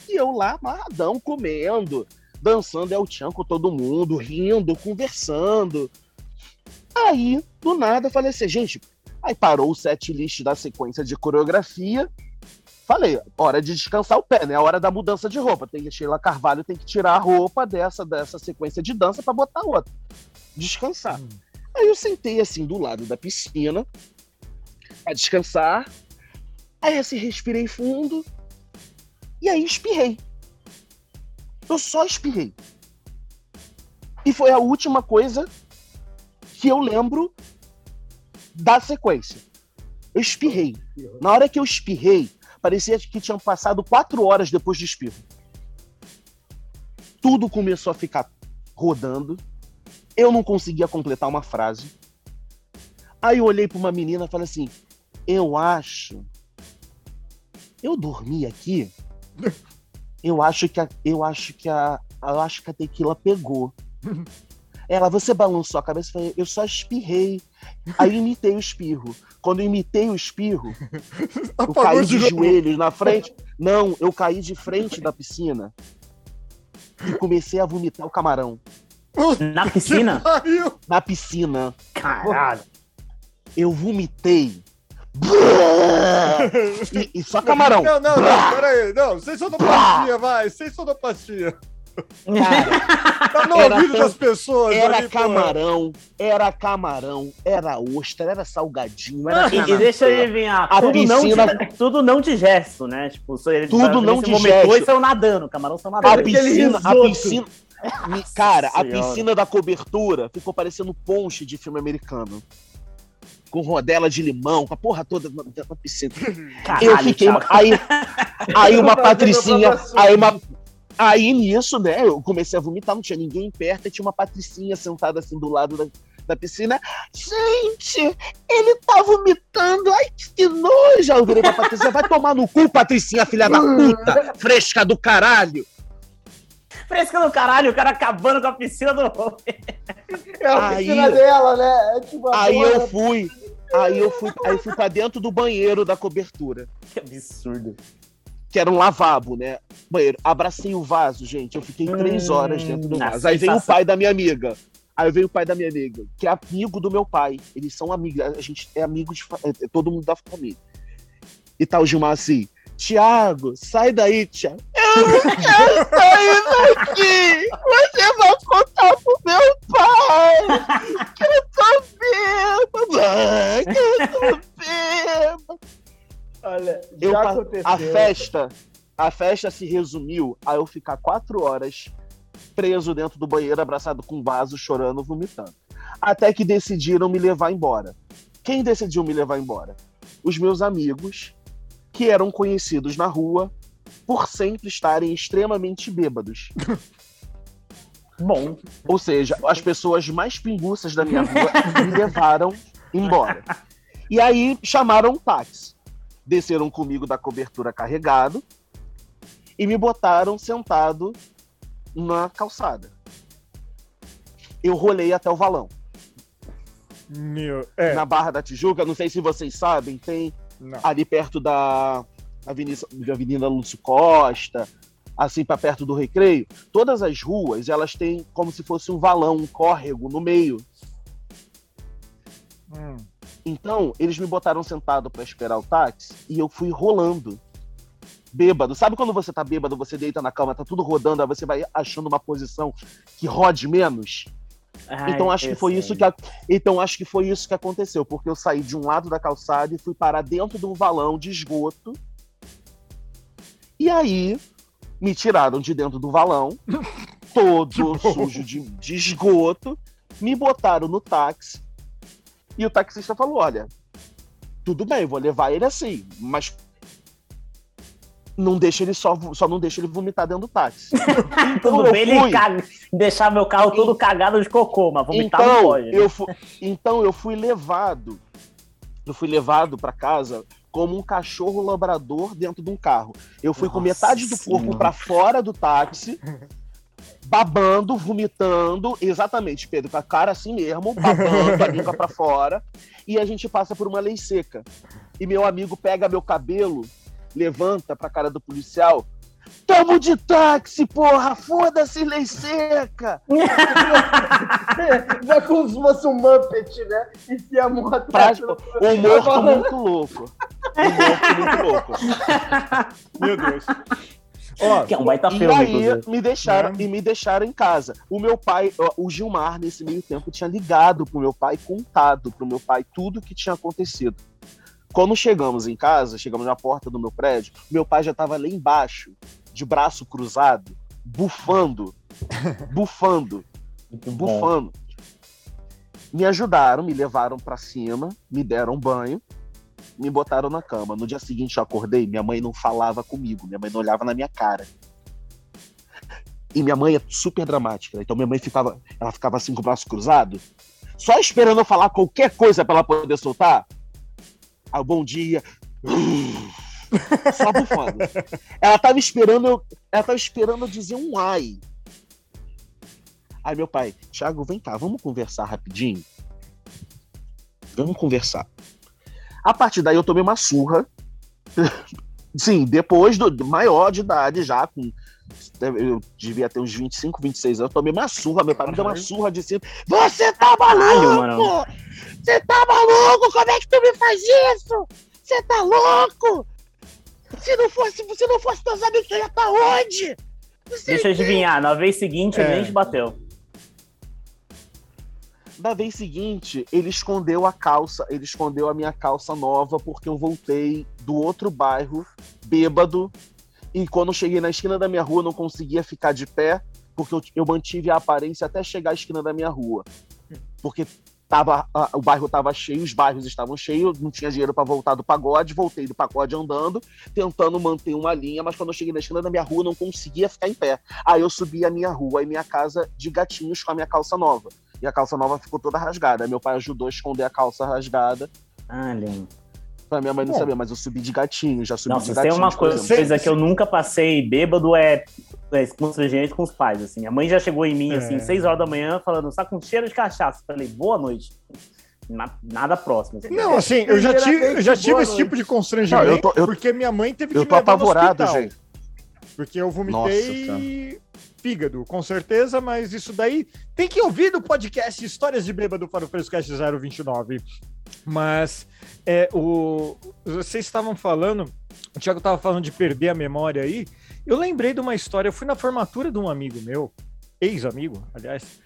E eu lá, amarradão, comendo, dançando El Chan com todo mundo, rindo, conversando. Aí, do nada, eu falei assim, gente, aí parou o set list da sequência de coreografia. Falei, hora de descansar o pé, né? A hora da mudança de roupa. Tem que Sheila Carvalho tem que tirar a roupa dessa dessa sequência de dança para botar outra. Descansar. Aí eu sentei assim do lado da piscina pra descansar. Aí assim, respirei fundo. E aí espirrei. Eu só espirrei. E foi a última coisa que eu lembro da sequência. Eu espirrei. Na hora que eu espirrei, parecia que tinham passado quatro horas depois do espirro. Tudo começou a ficar rodando. Eu não conseguia completar uma frase. Aí eu olhei para uma menina e falei assim: Eu acho. Eu dormi aqui. Eu acho que a, eu acho que a, eu acho que a tequila pegou. Ela, você balançou a cabeça e falei, eu só espirrei. Aí eu imitei o espirro. Quando eu imitei o espirro, eu caí de joelhos na frente. Não, eu caí de frente da piscina e comecei a vomitar o camarão. Na piscina? Na piscina. Caralho. Eu vomitei. E, e só camarão. Não, não, não, peraí. Não, sem sonoplastia, vai, sem sonoplastia. Tá no Era ouvido tão- das pessoas. Era ali, camarão, era camarão, era ostra, era salgadinho, era E, e deixa eu adivinhar, A tudo, não piscina- de, tudo não de gesto, né? Tipo, só ele Tudo não de gesto. e saiu nadando, camarão saiu A nadando. piscina, a piscina. Me- Cara, a Senhora. piscina da cobertura ficou parecendo ponche de filme americano. Com rodela de limão, com a porra toda na, na piscina. Caralho, eu fiquei. Aí, aí uma patricinha. Aí uma. Aí nisso, né? Eu comecei a vomitar, não tinha ninguém perto, e tinha uma patricinha sentada assim do lado da, da piscina. Gente, ele tá vomitando. Ai, que nojo. Eu virei pra Patricinha, vai tomar no cu, Patricinha, filha da puta, fresca do caralho. Fresca do caralho, o cara acabando com a piscina do É a Aí- piscina dela, né? É tipo Aí porra- eu fui. Aí eu fui, aí eu fui pra dentro do banheiro da cobertura, Que absurdo. Que era um lavabo, né? Banheiro. Abracei o vaso, gente. Eu fiquei três Hum, horas dentro do vaso. Aí veio o pai da minha amiga. Aí veio o pai da minha amiga, que é amigo do meu pai. Eles são amigos. A gente é amigo de fa- é todo mundo da família. E tal, Gilmar assim. Tiago, sai daí, Tiago. Eu não quero sair daqui! Você vai contar pro meu pai! Que eu tô bêbado! Mãe, que eu tô bêbado! Olha, Eu. A festa, a festa se resumiu a eu ficar quatro horas preso dentro do banheiro, abraçado com um vaso, chorando, vomitando. Até que decidiram me levar embora. Quem decidiu me levar embora? Os meus amigos, que eram conhecidos na rua por sempre estarem extremamente bêbados. Bom, Ou seja, as pessoas mais pinguças da minha rua me levaram embora. E aí chamaram um táxi. Desceram comigo da cobertura carregado e me botaram sentado na calçada. Eu rolei até o valão. Meu, é, Na Barra da Tijuca, não sei se vocês sabem, tem não. ali perto da Avenida, da Avenida Lúcio Costa, assim para perto do Recreio, todas as ruas elas têm como se fosse um valão, um córrego no meio. Hum. Então, eles me botaram sentado para esperar o táxi e eu fui rolando. Bêbado. Sabe quando você tá bêbado, você deita na cama, tá tudo rodando, aí você vai achando uma posição que rode menos? ai, então acho que foi sei. isso que a- então acho que foi isso que aconteceu, porque eu saí de um lado da calçada e fui parar dentro de um valão de esgoto. E aí me tiraram de dentro do valão, todo sujo de, de esgoto, me botaram no táxi E o taxista falou: olha, tudo bem, vou levar ele assim, mas não deixa ele só, só não deixa ele vomitar dentro do táxi. Então Tudo eu bem ele fui. caga- deixar meu carro todo cagado de cocô, mas vomitar não Então pode. né? eu, fu- então eu fui levado. Eu fui levado para casa como um cachorro labrador dentro de um carro. Eu fui com Nossa metade do corpo para fora do táxi, babando, vomitando, exatamente, Pedro, com a cara assim mesmo, babando a língua para fora, e a gente passa por uma lei seca. E meu amigo pega meu cabelo, levanta pra cara do policial. Tamo de táxi, porra! Foda-se, lei seca! Vai como se fosse um Muppet, né? Enfia a mão atrás. Prático, um morto muito louco. Um morto muito louco. Meu Deus. Ó, Que é um baita E filme, aí inclusive. me deixaram, Né? e me deixaram em casa. O meu pai, o Gilmar, nesse meio tempo, tinha ligado pro meu pai, contado pro meu pai tudo o que tinha acontecido. Quando chegamos em casa, chegamos na porta do meu prédio, meu pai já estava lá embaixo, de braço cruzado, bufando, bufando. Bufando. Me ajudaram, me levaram pra cima, me deram um banho, me botaram na cama. No dia seguinte eu acordei, minha mãe não falava comigo, minha mãe não olhava na minha cara. E minha mãe é super dramática, então minha mãe ficava, ela ficava assim com o braço cruzado, só esperando eu falar qualquer coisa pra ela poder soltar. Ah, bom dia. Só bufando. Ela tava esperando eu, ela tava esperando eu dizer um ai. Aí meu pai, Thiago, vem cá, vamos conversar rapidinho? Vamos conversar. A partir daí eu tomei uma surra. Sim, depois do, maior de idade, já com. Eu devia ter uns 25, 26 anos, eu tomei uma surra. Meu pai me deu uma surra de cima. Você tá maluco! Você tá maluco? Como é que tu me faz isso? Você tá louco? Se não fosse, se não fosse teus amigos, tu ia estar onde? Você Deixa eu adivinhar, na vez seguinte É. ele nem te bateu. Da vez seguinte, ele escondeu a calça, ele escondeu a minha calça nova porque eu voltei do outro bairro, bêbado, e quando cheguei na esquina da minha rua não conseguia ficar de pé, porque eu, eu mantive a aparência até chegar à esquina da minha rua. Porque tava, a- o bairro estava cheio, os bairros estavam cheios, não tinha dinheiro para voltar do pagode, voltei do pagode andando, tentando manter uma linha, mas quando eu cheguei na esquina da minha rua não conseguia ficar em pé. Aí eu subi a minha rua e minha casa de gatinhos com a minha calça nova e a calça nova ficou toda rasgada. Meu pai ajudou a esconder a calça rasgada Ah, lindo. pra minha mãe não saber, mas eu subi de gatinho, já subi Nossa, de tem gatinho. uma coisa, coisa que eu nunca passei bêbado é, é constrangimento com os pais, assim. A mãe já chegou em mim, É. assim, 6 horas da manhã, falando, tá com cheiro de cachaça. Falei, boa noite. Na- nada próximo. assim. Não, assim, eu já tive, eu já tive esse noite. tipo de constrangimento, Não, eu tô- eu- porque minha mãe teve que Eu me tô no apavorado, gente. Porque eu Nossa, vomitei fígado, com certeza, mas isso daí tem que ouvir do podcast Histórias de Bêbado para o Frescast 029. Mas é, o, vocês estavam falando, o Thiago estava falando de perder a memória aí. Eu lembrei de uma história, eu fui na formatura de um amigo meu, ex-amigo, aliás.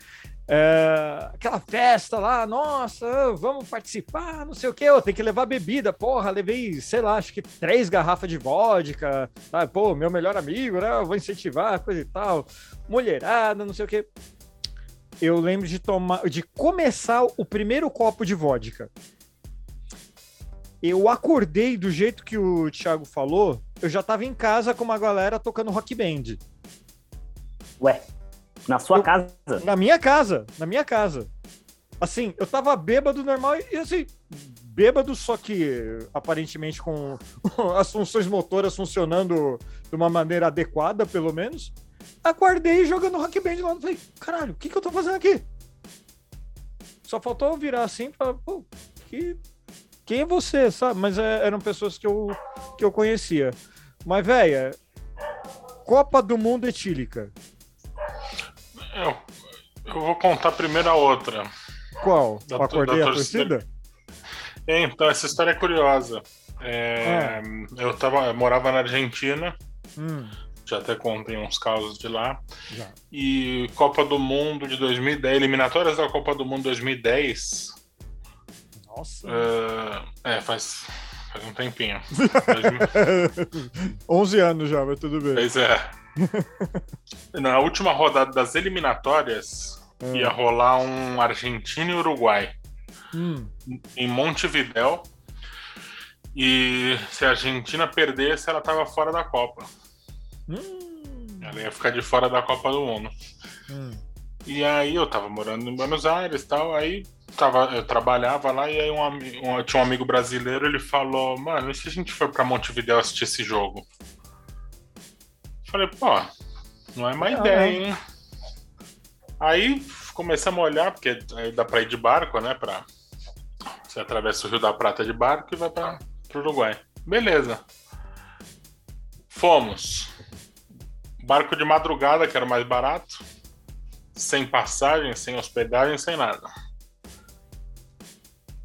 É, aquela festa lá, nossa, vamos participar, não sei o que, eu tenho que levar bebida, porra, levei, sei lá, acho que três garrafas de vodka, tá? pô, meu melhor amigo, né? Eu vou incentivar, coisa e tal, mulherada, não sei o que. Eu lembro de tomar, de começar o primeiro copo de vodka. Eu acordei do jeito que o Thiago falou, eu já tava em casa com uma galera tocando rock band. Ué, na sua Eu- casa? Na minha casa, na minha casa. Assim, eu tava bêbado normal e assim, bêbado, só que aparentemente com as funções motoras funcionando de uma maneira adequada, pelo menos. Acordei jogando rock band lá. Falei, caralho, o que, que eu tô fazendo aqui? Só faltou eu virar assim e falar, pô, que... quem é você, sabe? Mas é, eram pessoas que eu, que eu conhecia. Mas, velho, Copa do Mundo etílica. Eu, eu vou contar primeiro a outra. Qual? Da- Eu acordei da a torcida. torcida? Então, essa história é curiosa. É, Eu, tava, eu morava na Argentina, Hum, já até contei uns casos de lá. já. E Copa do Mundo de 2010, eliminatórias da Copa do Mundo 2010. Nossa. é, é, faz, faz um tempinho. 2000 11 anos já, mas tudo bem. Pois é. Na última rodada das eliminatórias, Hum. ia rolar um Argentina e Uruguai. Hum. em Montevidéu. E se a Argentina perdesse, ela tava fora da Copa. Hum. Ela ia ficar de fora da Copa do Mundo. Hum. E aí eu tava morando em Buenos Aires e tal, aí tava, eu trabalhava lá e aí um, um- tinha um amigo brasileiro, ele falou, mano, e se a gente for pra Montevidéu assistir esse jogo? Falei, pô, não é má Legal, ideia, hein? Aí começamos a olhar, porque aí dá pra ir de barco, né? Pra... Você atravessa o Rio da Prata de barco e vai pra, pro Uruguai. Beleza. Fomos. Barco de madrugada, que era o mais barato sem passagem, sem hospedagem, sem nada.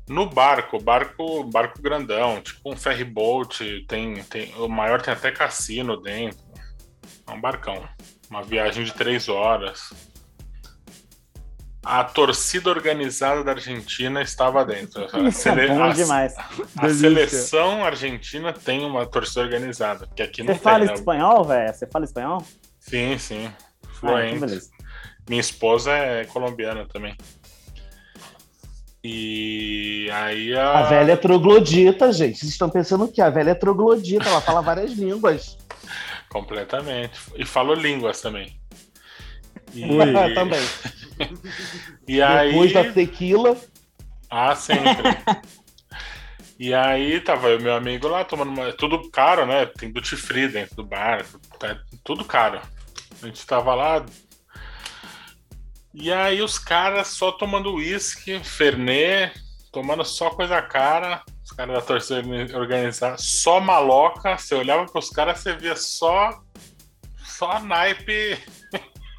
No barco, barco, barco grandão, tipo um ferry boat, tem, tem, o maior tem até cassino dentro. É um barcão. Uma viagem de três horas. A torcida organizada da Argentina estava dentro. A, é bom a- demais. a Delícia. seleção argentina tem uma torcida organizada, que aqui não Você tem, fala né? espanhol, velho? Você fala espanhol? Sim, sim. Ah, então Fluente. beleza. Minha esposa é colombiana também. E aí a. A velha é troglodita, gente. Vocês estão pensando o quê? A velha é troglodita, ela fala várias línguas. Completamente. E falou línguas também. E, Ui. Também. e aí. Depois da tequila. Ah, sempre. e aí tava eu e meu amigo lá tomando uma. Tudo caro, né? Tem duty free dentro do bar. Tá tudo caro. A gente tava lá. E aí os caras só tomando uísque, Fernet, tomando só coisa cara. Caras da torcida organizada, só maloca. Você olhava pros caras, você via só. Só naipe.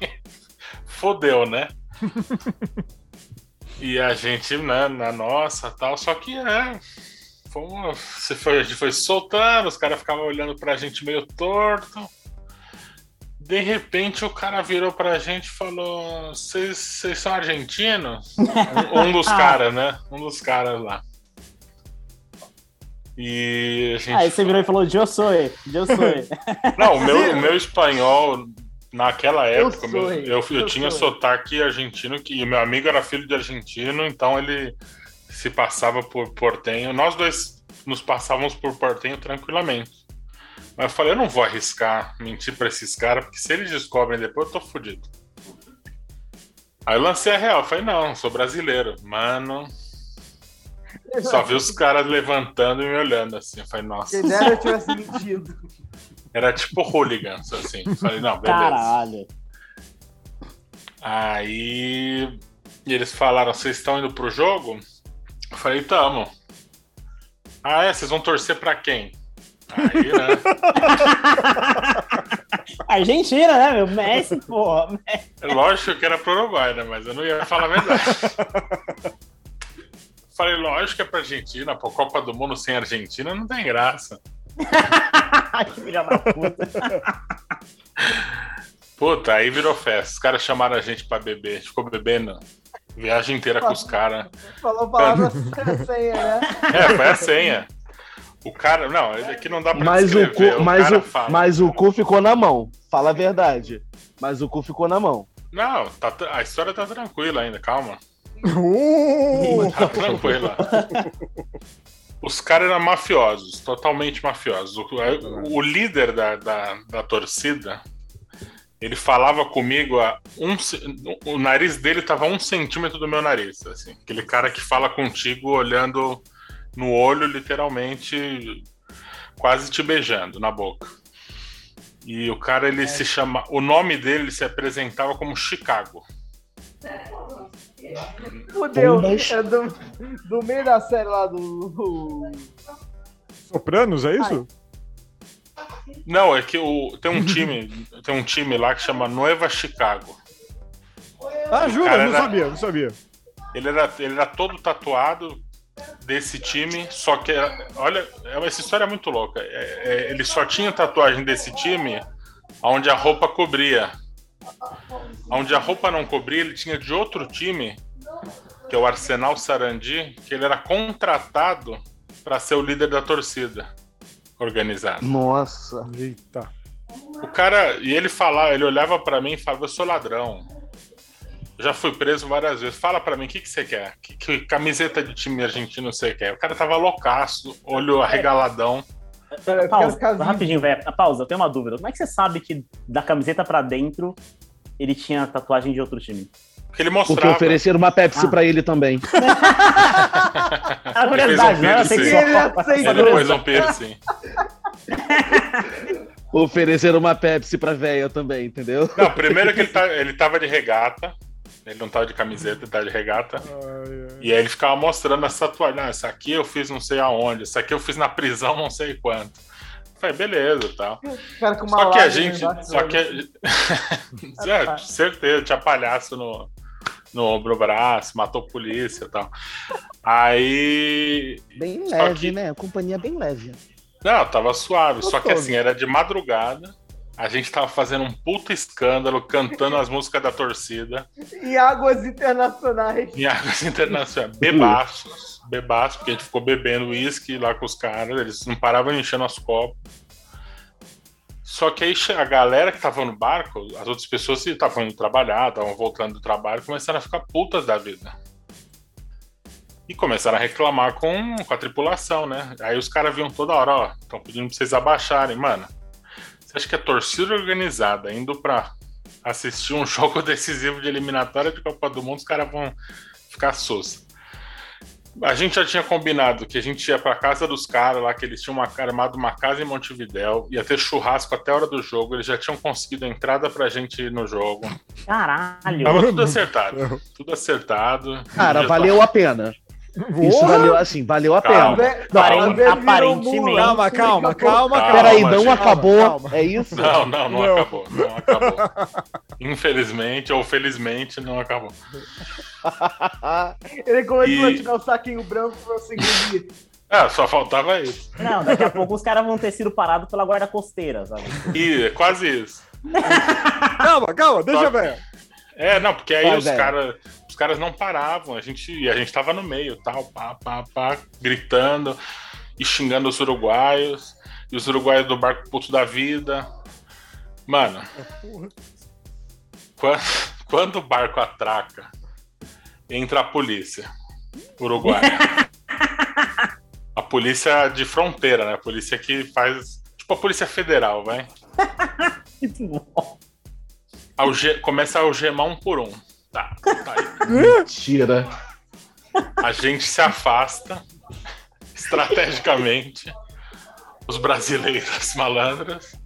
Fodeu, né? E a gente, né, na nossa tal, só que é. Fomos, foi, a gente foi soltando, os caras ficavam olhando pra gente meio torto. De repente o cara virou pra gente e falou: Vocês são argentinos? um dos caras, né? Um dos caras lá. E a gente. Aí você virou e falou, eu sou, eu sou. Não, o meu, o meu espanhol, naquela Eu época, sou, meu- eu, eu, eu tinha sou. sotaque argentino, que, e meu amigo era filho de argentino, então ele se passava por portenho. Nós dois nos passávamos por portenho tranquilamente. Mas eu falei, eu não vou arriscar mentir pra esses caras, porque se eles descobrem depois, eu tô fudido. Aí eu lancei a real, falei, não, sou brasileiro. Mano, só vi os caras levantando e me olhando assim. Eu falei, nossa. Quem dera eu tivesse mentido. Era tipo hooligans, assim. Falei, não, beleza. Caralho. Aí e eles falaram, vocês estão indo pro jogo? Eu falei, tamo. Ah, é? Vocês vão torcer pra quem? Aí, né? Argentina, né, meu? Messi, porra. É Lógico que era pro Uruguai, né? Mas eu não ia falar a verdade. Falei, lógico que é pra Argentina, pô, Copa do Mundo sem Argentina não tem graça. que filha da puta. Puta, aí virou festa. Os caras chamaram a gente pra beber. A gente ficou bebendo viagem inteira com os caras. Falou palavra senha, né? É, foi a senha. O cara, não, que não dá pra Mas o, cu, mas, cara o, fala. mas o cu ficou na mão. Fala a verdade. Mas o cu ficou na mão. Não, tá a história tá tranquila ainda, calma. Uh! Tá tranquila. Os caras eram mafiosos, totalmente mafiosos. O, o líder da, da, da torcida, ele falava comigo a um, o nariz dele tava a um centímetro do meu nariz, assim. Aquele cara que fala contigo olhando no olho, literalmente, quase te beijando na boca. E o cara, ele se chama. O nome dele ele se apresentava como Chicago. Fudeu. É do, do meio da série lá do. Sopranos, é isso? Não, é que o, tem um time, tem um time lá que chama Nueva Chicago. Ah, jura? Não era- sabia, não sabia. Ele era, ele era todo tatuado desse time, só que olha, é- essa história é muito louca. É- é, ele só tinha tatuagem desse time onde a roupa cobria. Onde a roupa não cobria, ele tinha de outro time, que é o Arsenal Sarandi, que ele era contratado para ser o líder da torcida organizada. Nossa. Eita. O cara, e ele falava, ele olhava pra mim e falava, eu sou ladrão. Eu já fui preso várias vezes. Fala pra mim, o que, que você quer? Que, que camiseta de time argentino você quer? O cara tava loucaço, olho arregaladão. Eu quero Pausa, rapidinho, velho. Pausa, eu tenho uma dúvida. Como é que você sabe que da camiseta pra dentro ele tinha tatuagem de outro time? Porque ele Porque mostrava. ofereceram uma Pepsi Ah. pra ele também. Ah, Ele fez verdade, um piercing. Ele só- aceitou. Ele um piercing. Ofereceram uma Pepsi pra véia também, entendeu? Não, primeiro que ele, tá, ele tava de regata. Ele não tava de camiseta, ele tava de regata. E aí ele ficava mostrando essa tatuagem. Não, essa aqui eu fiz não sei aonde. Essa aqui eu fiz na prisão não sei quanto. Eu Falei, beleza e tal. Cara com uma Só que a gente. Só que. olho. é, certeza, tinha palhaço no, no ombro braço, matou polícia e tal. Aí. Bem leve, que- né? Companhia bem leve. Não, tava suave. Só que Gostoso. assim, era de madrugada. A gente tava fazendo um puta escândalo, cantando as músicas da torcida. E águas internacionais. Em águas internacionais. Bebaços. Bebaços, porque a gente ficou bebendo uísque lá com os caras. Eles não paravam enchendo as copos. Só que aí a galera que tava no barco, as outras pessoas que estavam indo trabalhar, estavam voltando do trabalho, começaram a ficar putas da vida. E começaram a reclamar com, com a tripulação, né? Aí os caras viam toda hora, ó, estão pedindo pra vocês abaixarem. Mano, você acha que a torcida organizada indo pra assistir um jogo decisivo de eliminatória de Copa do Mundo, os caras vão ficar sus. A gente já tinha combinado que a gente ia pra casa dos caras lá, que eles tinham uma, armado uma casa em Montevidéu, ia ter churrasco até a hora do jogo, eles já tinham conseguido a entrada pra gente ir no jogo. Caralho. Tava tudo acertado. Tudo acertado. Cara, valeu a pena. Isso Porra! valeu, assim, valeu a Calma. pena. Não, aparentemente-. Calma, calma, calma, Calma, Peraí, não acabou. Calma, É isso? Não, não, não, Não. acabou. Não acabou. Infelizmente ou felizmente, não acabou. Ele começou a tirar o saquinho branco pra seguir. É, só faltava isso. Não, daqui a pouco os caras vão ter sido parados pela guarda costeira, sabe? E é quase isso. Calma, calma, deixa eu ver. É, não, porque aí Vai, os caras caras não paravam, a gente, a gente tava no meio, tal, pá, pá, pá, gritando e xingando os uruguaios, e os uruguaios do barco puto da vida. Mano, quando, quando o barco atraca, entra a polícia uruguaia. A polícia de fronteira, né? A polícia que faz. Tipo a polícia federal, vai. Alge- começa a algemar um por um. Tá, tá aí. Mentira. A gente se afasta estrategicamente. Os brasileiros malandros.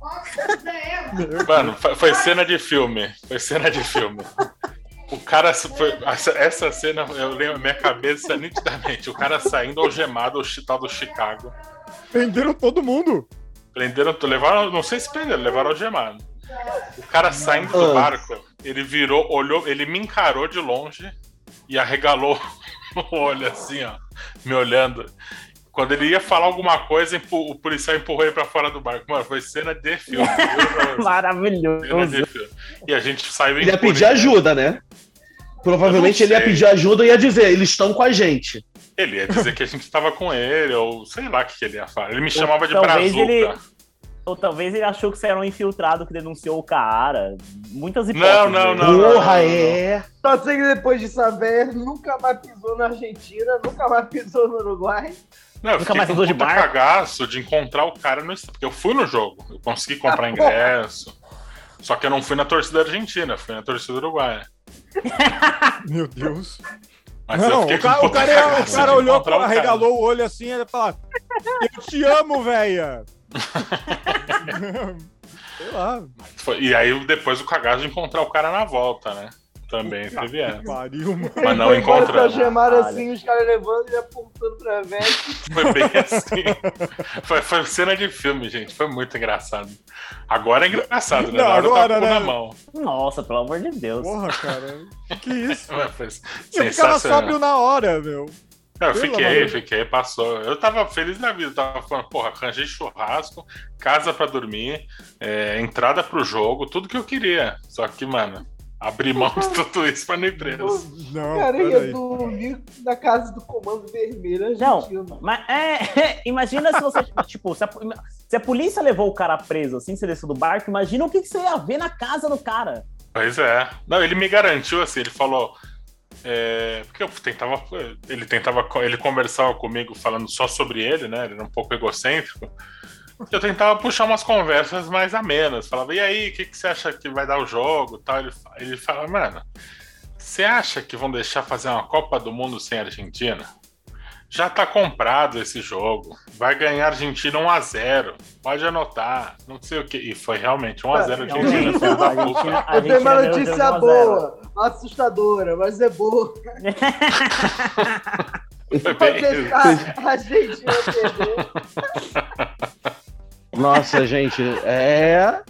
Mano, foi, cena de filme. Foi cena de filme. O cara. foi- essa, cena eu lembro minha cabeça nitidamente. O cara saindo algemado, o chi- tal do Chicago. Prenderam todo mundo. Prenderam, levaram, não sei se prenderam, levaram algemado. O cara saindo do Ah. barco, ele virou, olhou, ele me encarou de longe e arregalou o olho assim, ó, me olhando. Quando ele ia falar alguma coisa, o policial empurrou ele pra fora do barco. Mano, foi cena de filme. você, cena Maravilhoso. de filme. E a gente saiu Ele ia pedir ajuda, né? Provavelmente ele ia pedir ajuda e ia dizer, eles estão com a gente. Ele ia dizer que a gente tava com ele, ou sei lá o que, que ele ia falar. Ele me chamava de talvez brazuca. ele- Ou talvez ele achou que você era um infiltrado que denunciou o cara. Muitas Não, hipóteses. não, né? não. Porra, é. Só sei que depois a véia nunca mais pisou na Argentina, nunca mais pisou no Uruguai. Não, eu Nunca mais andou de barco? cagaço de encontrar o cara no porque eu fui no jogo, eu consegui comprar Ah, ingresso. Só que eu não fui na torcida argentina, fui na torcida uruguaia. Meu Deus. Mas não, o cara, o puta cara, o cara de olhou, o cara. arregalou o olho assim e ele falou: Eu te amo, véia. Sei lá. Foi- E aí depois o cagaço de encontrar o cara na volta, né? Também teve essa. Pariu, mano. Mas não Ele foi embora pra encontramos. chamar Caralho. assim, os caras levando e apontando pra véia. Foi bem assim. Foi, foi cena de filme, gente. Foi muito engraçado. Agora é engraçado, né? Não, Na hora eu agora, com né? na mão. Nossa, pelo amor de Deus. Porra, cara. Que isso? Mas Foi Eu ficava sensacional. sóbrio na hora, meu. Eu Pelo fiquei, fiquei, passou. Eu tava feliz na vida, tava falando, porra, arranjei churrasco, casa pra dormir, é, entrada pro jogo, tudo que eu queria. Só que, mano, abri mão de tudo isso pra não ir preso. Não, Cara, eu dormir na casa do Comando Vermelho Não, mas é, imagina se você, tipo, se a, se a polícia levou o cara preso assim, você desceu do barco, imagina o que, que você ia ver na casa do cara. Pois é. Não, ele me garantiu assim, ele falou. É, porque eu tentava. Ele tentava. Ele conversava comigo falando só sobre ele, né? Ele era um pouco egocêntrico. Eu tentava puxar umas conversas mais amenas. Falava, e aí, o que, que você acha que vai dar o jogo? Tal. Ele, ele fala, mano, você acha que vão deixar fazer uma Copa do Mundo sem Argentina? Já tá comprado esse jogo. Vai ganhar a Argentina 1x0. Pode anotar. Não sei o que. E foi realmente 1x0 a Argentina. Realmente, filho da a puta. Argentina, a Eu tenho uma Argentina notícia 1 a 0. boa, assustadora, mas é boa. Foi bem deixar a gente perder. Nossa, gente, é.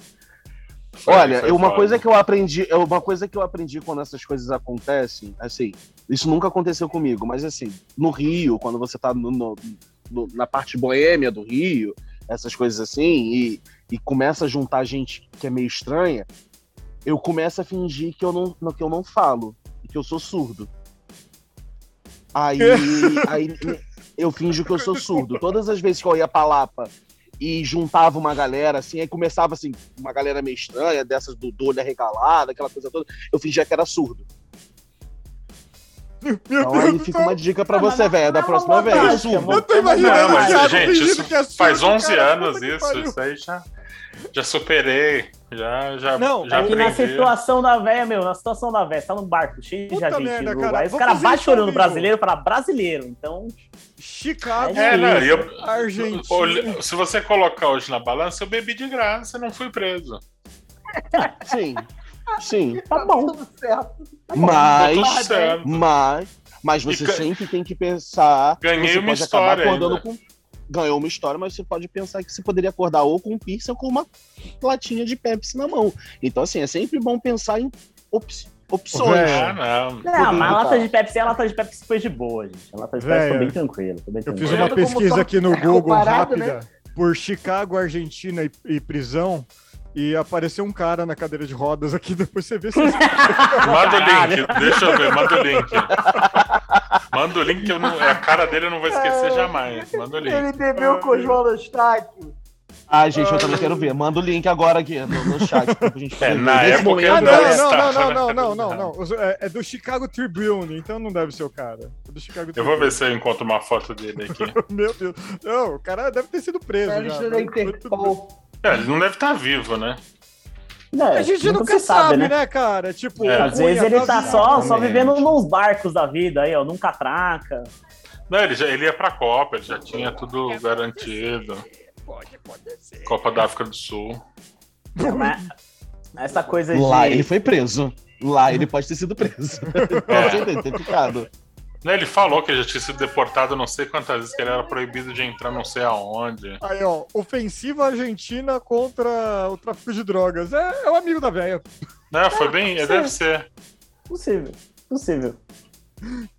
Foi- Olha, foi uma foda. coisa que eu aprendi, é uma coisa que eu aprendi quando essas coisas acontecem, assim, isso nunca aconteceu comigo, mas assim, no Rio, quando você tá no- no- no- na parte boêmia do Rio, essas coisas assim, e, e começa a juntar gente que é meio estranha, eu começo a fingir que eu não, que eu não falo, que eu sou surdo. Aí, aí eu finjo que eu sou surdo. Todas as vezes que eu ia pra Lapa e juntava uma galera, assim, aí começava assim, uma galera meio estranha, dessas do, do olho arregalado, aquela coisa toda, eu fingia que era surdo. Meu Então Deus aí fica uma dica pra você, velho, da próxima vez. Eu tô imaginando Não, mas, gente, fingindo isso que é faz surdo, 11 cara, anos isso. Isso aí já, já superei. Já, já, Não, já É que na situação da véia, meu, na situação da véia, você tá num barco cheio de Puta no cara. lugar, aí os caras baixam olhando brasileiro para brasileiro, então... Chicago, É, É, não, eu, Argentina. se você colocar hoje na balança, eu bebi de graça, não fui preso. Sim, sim. Tá bom. Tudo certo. Mas, Tudo certo. mas, mas você E sempre tem que pensar. que Ganhei você uma pode história acabar acordando ainda. com. Ganhou uma história, mas você pode pensar que você poderia acordar ou com um piercing ou com uma latinha de Pepsi na mão. Então, assim, é sempre bom pensar em op- opções. Velho. Ah, não. Não, mas a lata de Pepsi, a lata de Pepsi foi de boa, gente. A lata de Pepsi foi bem tranquila. Eu fiz uma pesquisa aqui no Google comparado, rápida por Chicago, Argentina e, e prisão. E apareceu um cara na cadeira de rodas aqui, depois você vê se Manda o link, deixa eu ver, manda o link. Manda o link, que eu não, a cara dele eu não vou esquecer jamais. Manda o link. Ele bebeu com o João Eustáquio. Ah, gente, eu também quero ver. Manda o link agora aqui no, no chat pra gente É, na época Ah, ele não, não não, não, não, na não, não, televisão. não, não. Os- É, é do Chicago Tribune, então não deve ser o cara. É do Chicago Eu vou ver se eu encontro uma foto dele aqui. Meu Deus. Não, o cara deve ter sido preso. Já, isso da mas- mas tudo bem. Interpol. É, ele não deve estar vivo, né? Não, A gente nunca nunca se sabe, né? cara? Tipo, É. Às vezes Cunha ele tá só, só vivendo nos barcos da vida aí, ó, num catraca. Não, ele, já, ele ia pra Copa, ele já tinha tudo garantido. Pode acontecer. Copa da África do Sul. Mas essa coisa de. Lá ele foi preso. Lá ele pode ter sido preso. Pode ter, ter ficado. Ele falou que ele já tinha sido deportado não sei quantas vezes, que ele era proibido de entrar não sei aonde. Aí, ó, ofensiva argentina contra o tráfico de drogas. É, é o amigo da velha. Né, foi bem. sim. Deve ser. Possível, possível.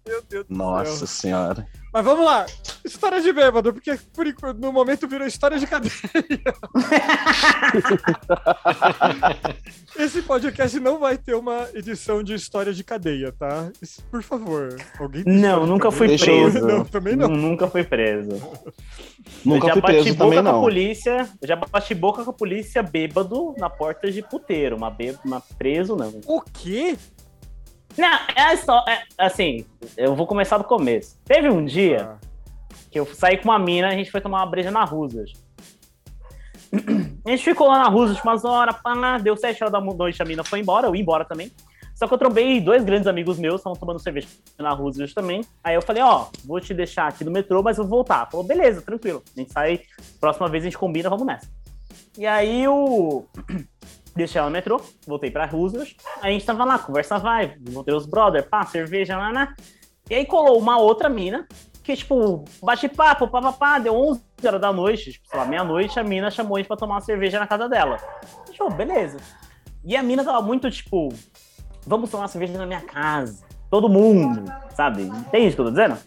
Meu Deus do Nossa céu. senhora. Mas vamos lá. História de bêbado, porque por enquanto, no momento virou história de cadeia. Esse podcast não vai ter uma edição de história de cadeia, tá? Por favor. Alguém Não, nunca fui eu- preso. Não, também não. Nunca fui preso. Nunca eu já fui bati preso boca também, com a não. polícia. Eu já bati boca com a polícia bêbado na porta de puteiro. Uma, bê... uma preso, não. O quê? Não, é a história. é, assim, eu vou começar do começo. Teve um dia Ah, que eu saí com uma mina, a gente foi tomar uma breja na Rusas. A gente ficou lá na Rusas umas horas, pá, deu sete horas da noite, a mina foi embora, eu ia embora também. Só que eu trombei dois grandes amigos meus, estavam tomando cerveja na Rusas também. Aí eu falei, ó, vou te deixar aqui no metrô, mas eu vou voltar. Falou, beleza, tranquilo. A gente sai, próxima vez a gente combina, vamos nessa. E aí eu deixei ela no metrô, voltei pra. Aí a gente tava lá, conversa vai, voltei os brother, pá, cerveja lá, né? E aí colou uma outra mina, que, tipo, bate papo, pá, pá, pá, deu 11 horas da noite, tipo, sei lá, meia-noite, a mina chamou a gente pra tomar uma cerveja na casa dela. Show, beleza. E a mina tava muito, tipo, vamos tomar uma cerveja na minha casa. Todo mundo, sabe? Entende o que eu tô dizendo?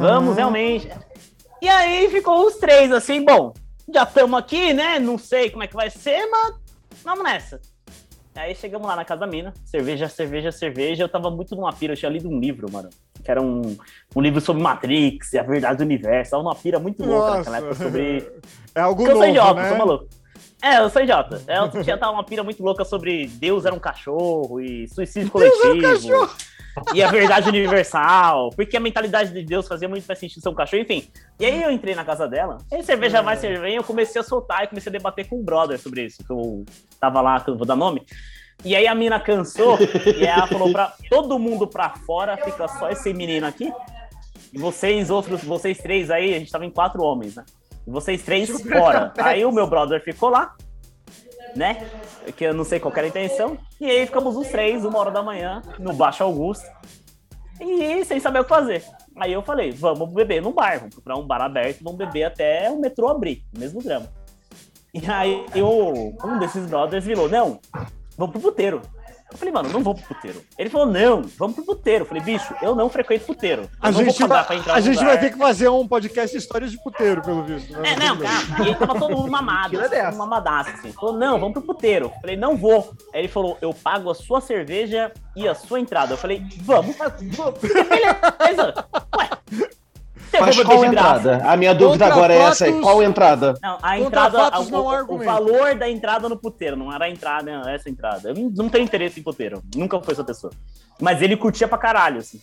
Vamos, realmente. E aí ficou os três, assim, bom, já estamos aqui, né? Não sei como é que vai ser, mas vamos nessa. Aí chegamos lá na casa da mina, cerveja, cerveja, cerveja. Eu tava muito numa pira, eu tinha lido um livro, mano. Que era um, um livro sobre Matrix e a verdade do universo. Tava numa pira muito louca naquela época sobre. É algo Porque eu novo, sou idiota, né? sou maluco. É, eu sou idiota. Eu tinha tava uma pira muito louca sobre Deus era um cachorro e suicídio coletivo. E a verdade universal, porque a mentalidade de Deus fazia muito mais sentido ser um cachorro, enfim. E aí eu entrei na casa dela, e cerveja vai, cerveja vem, eu comecei a soltar e comecei a debater com o brother sobre isso, que eu tava lá, que eu vou dar nome. E aí a mina cansou, e ela falou pra todo mundo pra fora, fica só esse menino aqui. E vocês outros, vocês três aí, a gente tava em quatro homens, né? E vocês três fora. Aí o meu brother ficou lá, né? Que eu não sei qual era a intenção. E aí ficamos os três, uma hora da manhã, no Baixo Augusto. E sem saber o que fazer. Aí eu falei, vamos beber num bar, vamos procurar um bar aberto, vamos beber até o metrô abrir, mesmo drama. E aí eu, um desses brothers virou, não, vamos pro puteiro. Eu falei, mano, não vou pro puteiro. Ele falou, não, vamos pro puteiro. Eu falei, bicho, eu não frequento puteiro. Eu A não gente, vai, pra entrar a gente vai ter que fazer um podcast de histórias de puteiro, pelo visto. né? É, não, cara. E aí tava todo mundo mamado, assim, mamadaço, assim. Falou, não, vamos pro puteiro. Eu falei, não vou. Aí ele falou, eu pago a sua cerveja e a sua entrada. Eu falei, vamos, vamos. Beleza. Ué. Eu Mas qual entrada? A minha dúvida Contra agora é essa aí. Qual entrada? Não, a entrada, fatos o, o- valor da entrada no puteiro, não era a entrada, não, essa entrada. Eu não, tenho interesse em puteiro, nunca foi essa pessoa. Mas ele curtia pra caralho, assim.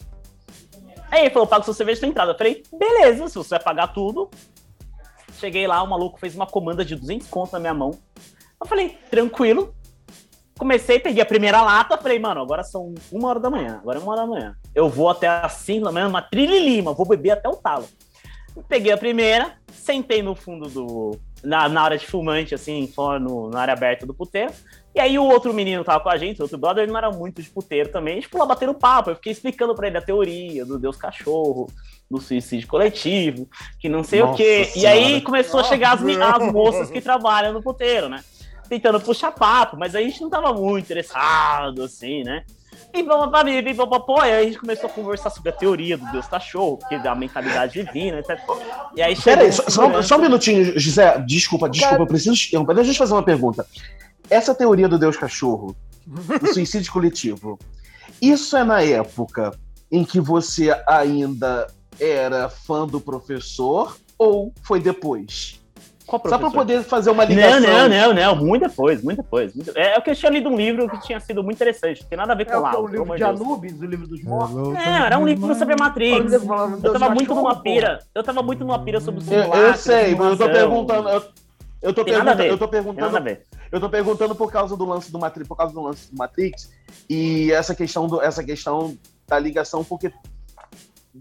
Aí ele falou, paga sua cerveja e sua entrada. Eu falei, beleza, se você vai pagar tudo. Cheguei lá, o maluco fez uma comanda de 200 conto na minha mão. Eu falei, tranquilo. Comecei, peguei a primeira lata, falei, mano, agora são uma hora da manhã, agora é uma hora da manhã. Eu vou até as 5 da manhã, uma trilha e lima, vou beber até o talo. Peguei a primeira, sentei no fundo do. Na, na área de fumante, assim, fora no, na área aberta do puteiro. E aí o outro menino tava com a gente, o outro brother, ele não era muito de puteiro também. A gente lá batendo papo. Eu fiquei explicando pra ele a teoria do Deus cachorro, do suicídio coletivo, que não sei o Nossa quê. E Senhora. aí começou a chegar as, as moças que trabalham no puteiro, né? Tentando puxar papo, mas a gente não tava muito interessado, assim, né? E aí a gente começou a conversar sobre a teoria do Deus cachorro, que da mentalidade divina, etc. E aí Peraí, só, só- um minutinho, José. Desculpa, desculpa, eu preciso interromper. Deixa eu te fazer uma pergunta. Essa teoria do Deus cachorro, do suicídio coletivo, isso é na época em que você ainda era fã do professor ou foi depois? Qual Só pra professor? poder fazer uma Não, ligação. não, não, não, muito depois, muito depois. muito- É, é que eu tinha lido um livro que tinha sido muito interessante, não tem nada a ver É com o, lá. é o livro de Anubis, o livro dos mortos. Não, era um livro sobre a Matrix. Eu tava muito cachorro, numa pira. Eu tava muito numa pira sobre o Eu, simulacro. eu sei, mas eu tô perguntando. Eu, eu tô perguntando, eu tô perguntando, eu tô perguntando por causa do lance do Matrix, por causa do lance do Matrix e essa questão do, essa questão da ligação, porque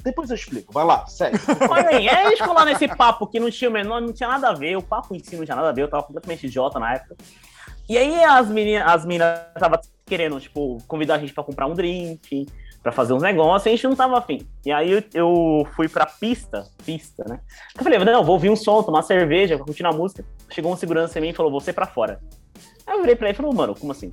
depois eu explico. Vai lá, segue. Mas aí, é, ficou lá nesse papo que não tinha o menor, não tinha nada a ver, o papo em si não tinha nada a ver, eu tava completamente idiota na época. E aí as meninas, as meninas tava querendo, tipo, convidar a gente pra comprar um drink, pra fazer uns negócios, e a gente não tava afim. E aí eu, eu fui pra pista, pista, né? Eu falei, não, vou ouvir um som, tomar cerveja, curtir a música. Chegou um segurança em mim e falou, você pra fora. Aí eu virei pra ele e falei, mano, como assim?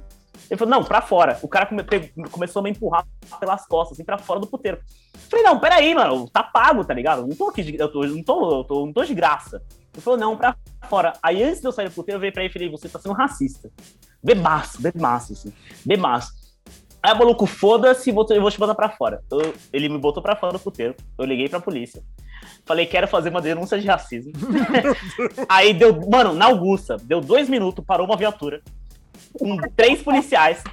Ele falou, não, pra fora. O cara come- pe- começou a me empurrar pelas costas, assim, pra fora do puteiro. Eu falei, não, peraí, mano, tá pago, tá ligado? Eu Não tô aqui, de, eu, tô, eu não, tô, eu tô- não tô de graça. Ele falou, não, pra fora. Aí antes de eu sair do puteiro, eu virei pra ele e falei, você tá sendo racista. Bebaço, bebaço, assim, bebaço. Aí maluco, foda-se, eu vou te botar pra fora. Eu- ele me botou pra fora do puteiro, eu liguei pra polícia. Falei, quero fazer uma denúncia de racismo. Aí deu, mano, na Augusta, deu dois minutos, parou uma viatura com três policiais.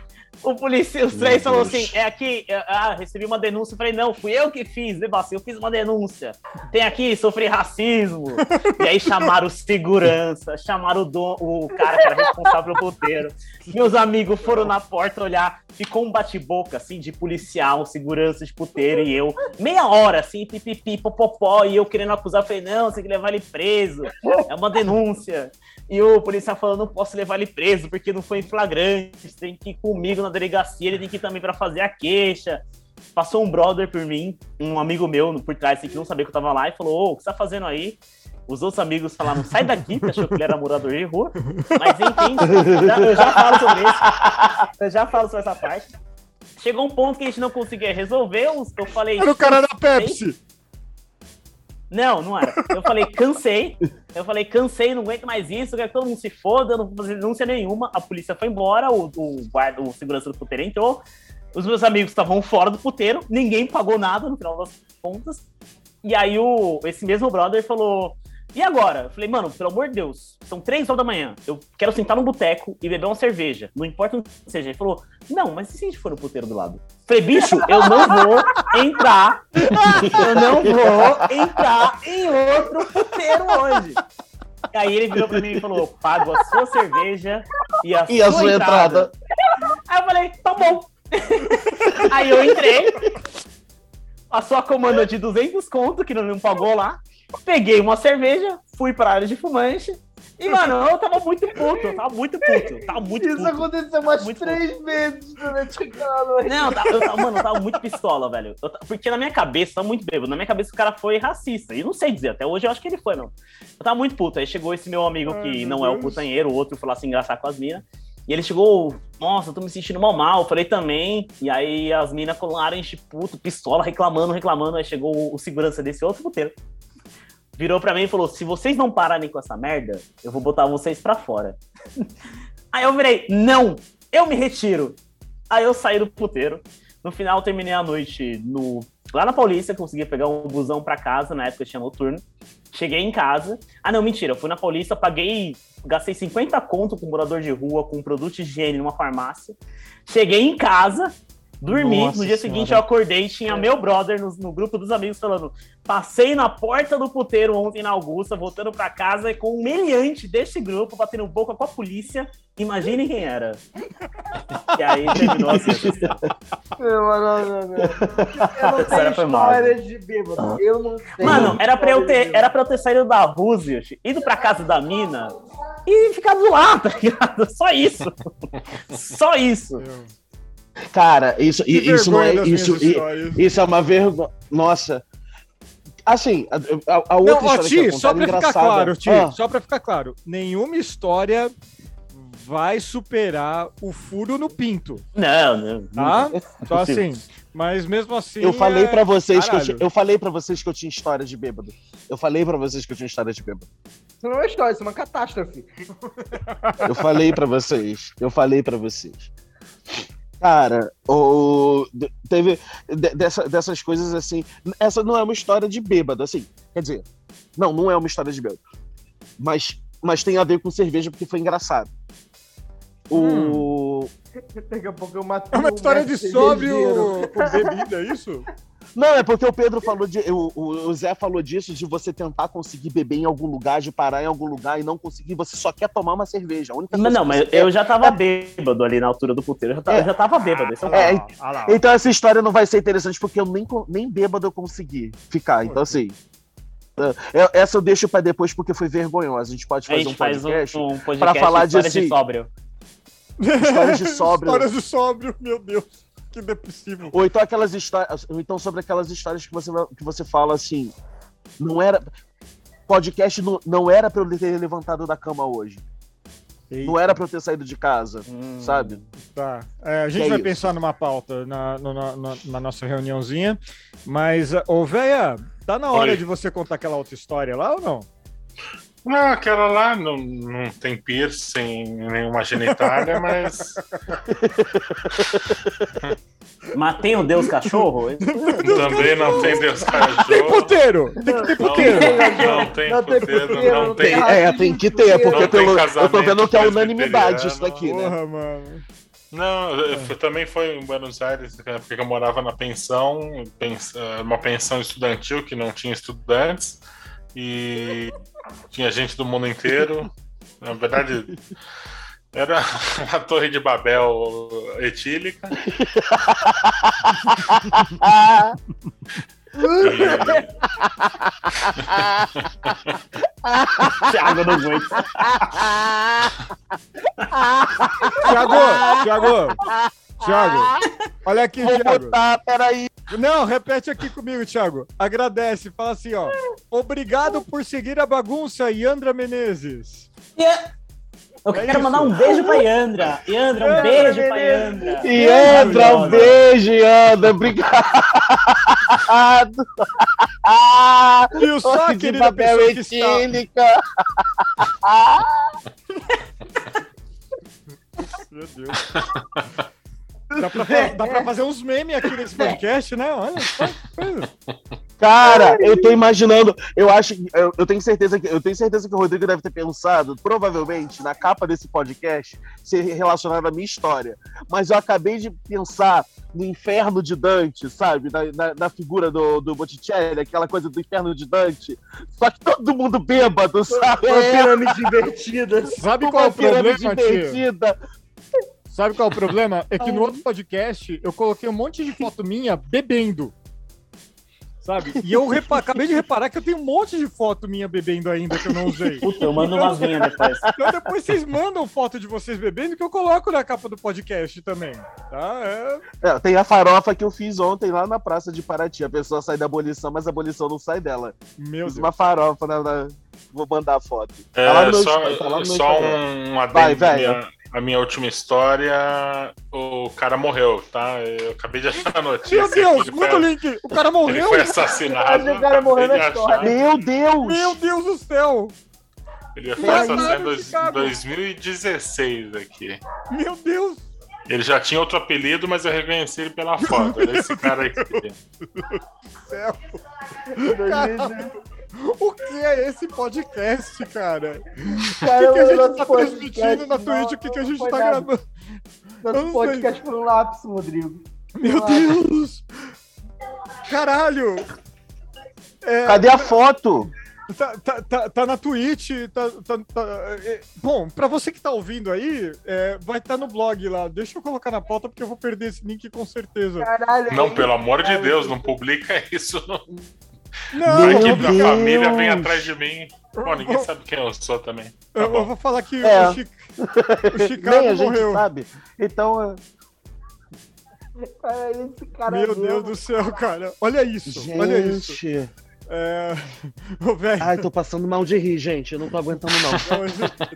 O polícia, os três falou assim: é aqui, é, ah, recebi uma denúncia. Eu falei, não, fui eu que fiz, Debassi, eu fiz uma denúncia. Tem aqui, sofri racismo. E aí chamaram o segurança, chamaram o, dom, o cara que era responsável pelo puteiro. Meus amigos foram na porta olhar, ficou um bate-boca, assim, de policial, segurança de puteiro e eu. Meia hora, assim, pipipi, popopó, e eu querendo acusar, eu falei, não, tem que levar ele preso, é uma denúncia. E o policial falou, não posso levar ele preso, porque não foi em flagrante, tem que ir comigo na delegacia, ele tem que ir também pra fazer a queixa. Passou um brother por mim, um amigo meu por trás, assim, que não sabia que eu tava lá, e falou, ô, o que você tá fazendo aí? Os outros amigos falaram, sai daqui, que achou que ele era morador de rua. Mas enfim, já- eu já falo sobre isso. Eu já falo sobre essa parte. Chegou um ponto que a gente não conseguia resolver, eu eu falei... Era o cara da Pepsi. Não, não era. Eu falei, cansei. Eu falei, cansei, não aguento mais isso, quero que todo mundo se foda, eu não vou fazer denúncia nenhuma. A polícia foi embora, o, o guarda, o segurança do puteiro entrou. Os meus amigos estavam fora do puteiro, ninguém pagou nada no final das contas. E aí o, esse mesmo brother falou: E agora? Eu falei, mano, pelo amor de Deus, são três horas da manhã. Eu quero sentar num boteco e beber uma cerveja. Não importa onde seja. Ele falou, não, mas e se a gente for no puteiro do lado? Eu falei, bicho, eu não vou entrar. Eu não vou entrar em outro puteiro hoje. E aí ele virou pra mim e falou: pago a sua cerveja e a, E a sua entrada? Aí eu falei, tá bom. aí eu entrei, passou a comanda de 200 conto, que não me pagou lá. Peguei uma cerveja, fui pra área de fumante. E, mano, eu tava muito puto, eu tava muito puto, tava muito Isso puto. aconteceu umas Muito três vezes durante aquela noite. Não, eu tava, eu tava- mano, eu tava muito pistola, velho. Eu porque na minha cabeça, tava muito bêbado. Na minha cabeça o cara foi racista. E não sei dizer, até hoje eu acho que ele foi, não. Eu tava muito puto. Aí chegou esse meu amigo Ai, que meu não é o Deus. putanheiro, o outro foi lá se engraçar com as minas. E ele chegou, nossa, eu tô me sentindo mal mal. Eu falei também. E aí as minas colaram, enche puto, pistola, reclamando, reclamando. Aí chegou o, o segurança desse outro puteiro. Virou pra mim e falou: se vocês não pararem com essa merda, eu vou botar vocês pra fora. Aí eu virei, não, eu me retiro. Aí eu saí do puteiro. No final, terminei a noite no, lá na Paulista, consegui pegar um busão pra casa, na época tinha noturno. Cheguei em casa. Ah, não, mentira, eu fui na Paulista, paguei, gastei 50 conto com morador de rua, com produto de higiene numa farmácia. Cheguei em casa, dormi. Nossa no dia Senhora. seguinte, eu acordei e tinha meu brother no, no grupo dos amigos falando: passei na porta do puteiro ontem na Augusta, voltando pra casa com um meliante desse grupo, batendo boca com a polícia. Imagine quem era. E aí terminou assim. essa história. Não, não, não, não. Eu não tenho foi mal. história de bêbado. Eu não tenho. Mano, era pra, eu ter, era pra eu ter saído da Roosevelt, ido pra casa da mina e ficado lá, tá ligado? Só isso. Só isso. Cara, isso, Que isso não é. Isso, histórias. isso é uma vergonha. Nossa. Assim, a, a- a outra Não, ó, história que eu ia Ti, só pra ficar engraçada. claro, Ti, Ah, só pra ficar claro, nenhuma história vai superar o furo no pinto, Não, não. tá? Só assim, mas mesmo assim... eu falei é- pra vocês que eu, caralho. eu falei para vocês que eu tinha história de bêbado. Eu falei pra vocês que eu tinha história de bêbado. Isso não é uma história, isso é uma catástrofe. Eu falei pra vocês. Eu falei pra vocês. Cara, o, teve de- dessa- dessas coisas assim. Essa não é uma história de bêbado, assim. Quer dizer, não, não é uma história de bêbado. Mas, mas tem a ver com cerveja porque foi engraçado. O. Daqui a pouco eu matei É uma um história de sóbrio com bebida, é isso? Não, é porque o Pedro falou de. O, o- Zé falou disso, de você tentar conseguir beber em algum lugar, de parar em algum lugar e não conseguir, você só quer tomar uma cerveja. A única Mas coisa não, mas você quer- eu já tava bêbado ali na altura do puteiro. Eu já tava, É. eu já tava bêbado. Esse é o É. Ah lá, Então essa história não vai ser interessante porque eu nem, nem bêbado eu consegui ficar. Então, assim. é, Essa eu deixo pra depois porque foi vergonhosa. A gente pode fazer gente um faz um, podcast. um podcast pra falar de história de sóbrio. Histórias de sóbrio. Histórias de sóbrio, meu Deus, que depressivo. Ou então aquelas histórias. Então sobre aquelas histórias que você, que você fala assim. Não era. Podcast não, não era pra eu ter levantado da cama hoje. Não era pra eu ter saído de casa. Hum. Sabe? Tá. É, a gente Que é vai isso? pensar numa pauta na, na- na- na nossa reuniãozinha. Mas, ô, véia, tá na hora Oi. de você contar aquela outra história lá ou não? Não, aquela lá não, não tem piercing, nenhuma genitália, mas Mas tem o Deus cachorro? também não tem Deus Tem cachorro. puteiro! Tem que ter Não, puteiro! não tem Não tem puteiro, puteiro, não tem. tem- É, tem que ter, porque Não tem pelo, eu tô vendo que é unanimidade isso daqui, né? Porra, mano. Não, eu também foi em Buenos Aires, na época que eu morava na pensão, pens- eh, uma pensão estudantil que não tinha estudantes, e tinha gente do mundo inteiro. Na verdade, era uma torre de Babel etílica. Thiago, não aguento. Tiago, Tiago, Tiago, olha aqui, Vou Tiago. botar, peraí. Não, repete aqui comigo, Thiago. Agradece, fala assim, ó. Obrigado por seguir a bagunça, Yandra Menezes. Eu É quero isso. mandar um beijo pra Yandra. Yandra, um Yandra, beijo pra. Yandra. Entra, um beijo, Anda, obrigado. E só Torre de querida papel pessoa que está... etílica. Meu Deus. Dá pra, fa- dá pra fazer uns memes aqui nesse podcast, né? Olha só que coisa. Cara, eu tô imaginando, eu acho, eu, eu tenho certeza que eu tenho certeza que o Rodrigo deve ter pensado, provavelmente, na capa desse podcast, ser relacionado à minha história. Mas eu acabei de pensar no inferno de Dante, sabe? Na, na, na figura do, do Botticelli, aquela coisa do inferno de Dante. Só que todo mundo bêbado, sabe? Uma pirâmide invertida. Sabe qual é o problema, invertida. Sabe qual é o problema? É que no outro podcast eu coloquei um monte de foto minha bebendo. Sabe? E eu repa- acabei de reparar que eu tenho um monte de foto minha bebendo ainda que eu não usei. Puta, eu mando umas minhas depois. Então depois vocês mandam foto de vocês bebendo que eu coloco na capa do podcast também. Tá? É. É, tem a farofa que eu fiz ontem lá na praça de Paraty. A pessoa sai da abolição, mas a abolição não sai dela. Meu Fiz Deus. uma farofa na, Vou mandar a foto. É, Tá lá no meu só tá lá no meu só um adendo. Vai, velho. A minha última história, o cara morreu, tá? Eu acabei de achar a notícia. Meu Deus, Ele manda o link. O cara ele morreu. foi assassinado. O cara morreu acabei na de história. achar. Meu Deus! Meu Deus do céu. Ele foi assassinado em dois- Chicago. 2016 aqui. Meu Deus Ele já tinha outro apelido, mas eu reconheci ele pela foto. Era esse cara aqui. do céu. O que é esse podcast, cara? Cara, O que, que a gente tá transmitindo na Twitch? O que, que a gente tá nada. gravando? Nosso não podcast foi um lápis, Rodrigo. Meu Deus! Caralho! É, Cadê a foto? Tá, tá, tá, tá na Twitch, tá, tá- tá- é, bom, pra você que tá ouvindo aí, é, vai estar no blog lá. Deixa eu colocar na pauta porque eu vou perder esse link com certeza. Caralho. Não, pelo amor de Deus, não publica isso. Não. Não, A eu equipe da família vem atrás de mim. Pô, ninguém sabe quem eu sou também. Tá eu, eu vou falar que É. o, Chi- o Chicago Nem a gente morreu. sabe. Então, Cara, esse cara Meu mesmo. Deus do céu, cara. Olha isso, olha isso. gente. É... Ô, velho. Ai, tô passando mal de rir, gente. Eu não tô aguentando, não.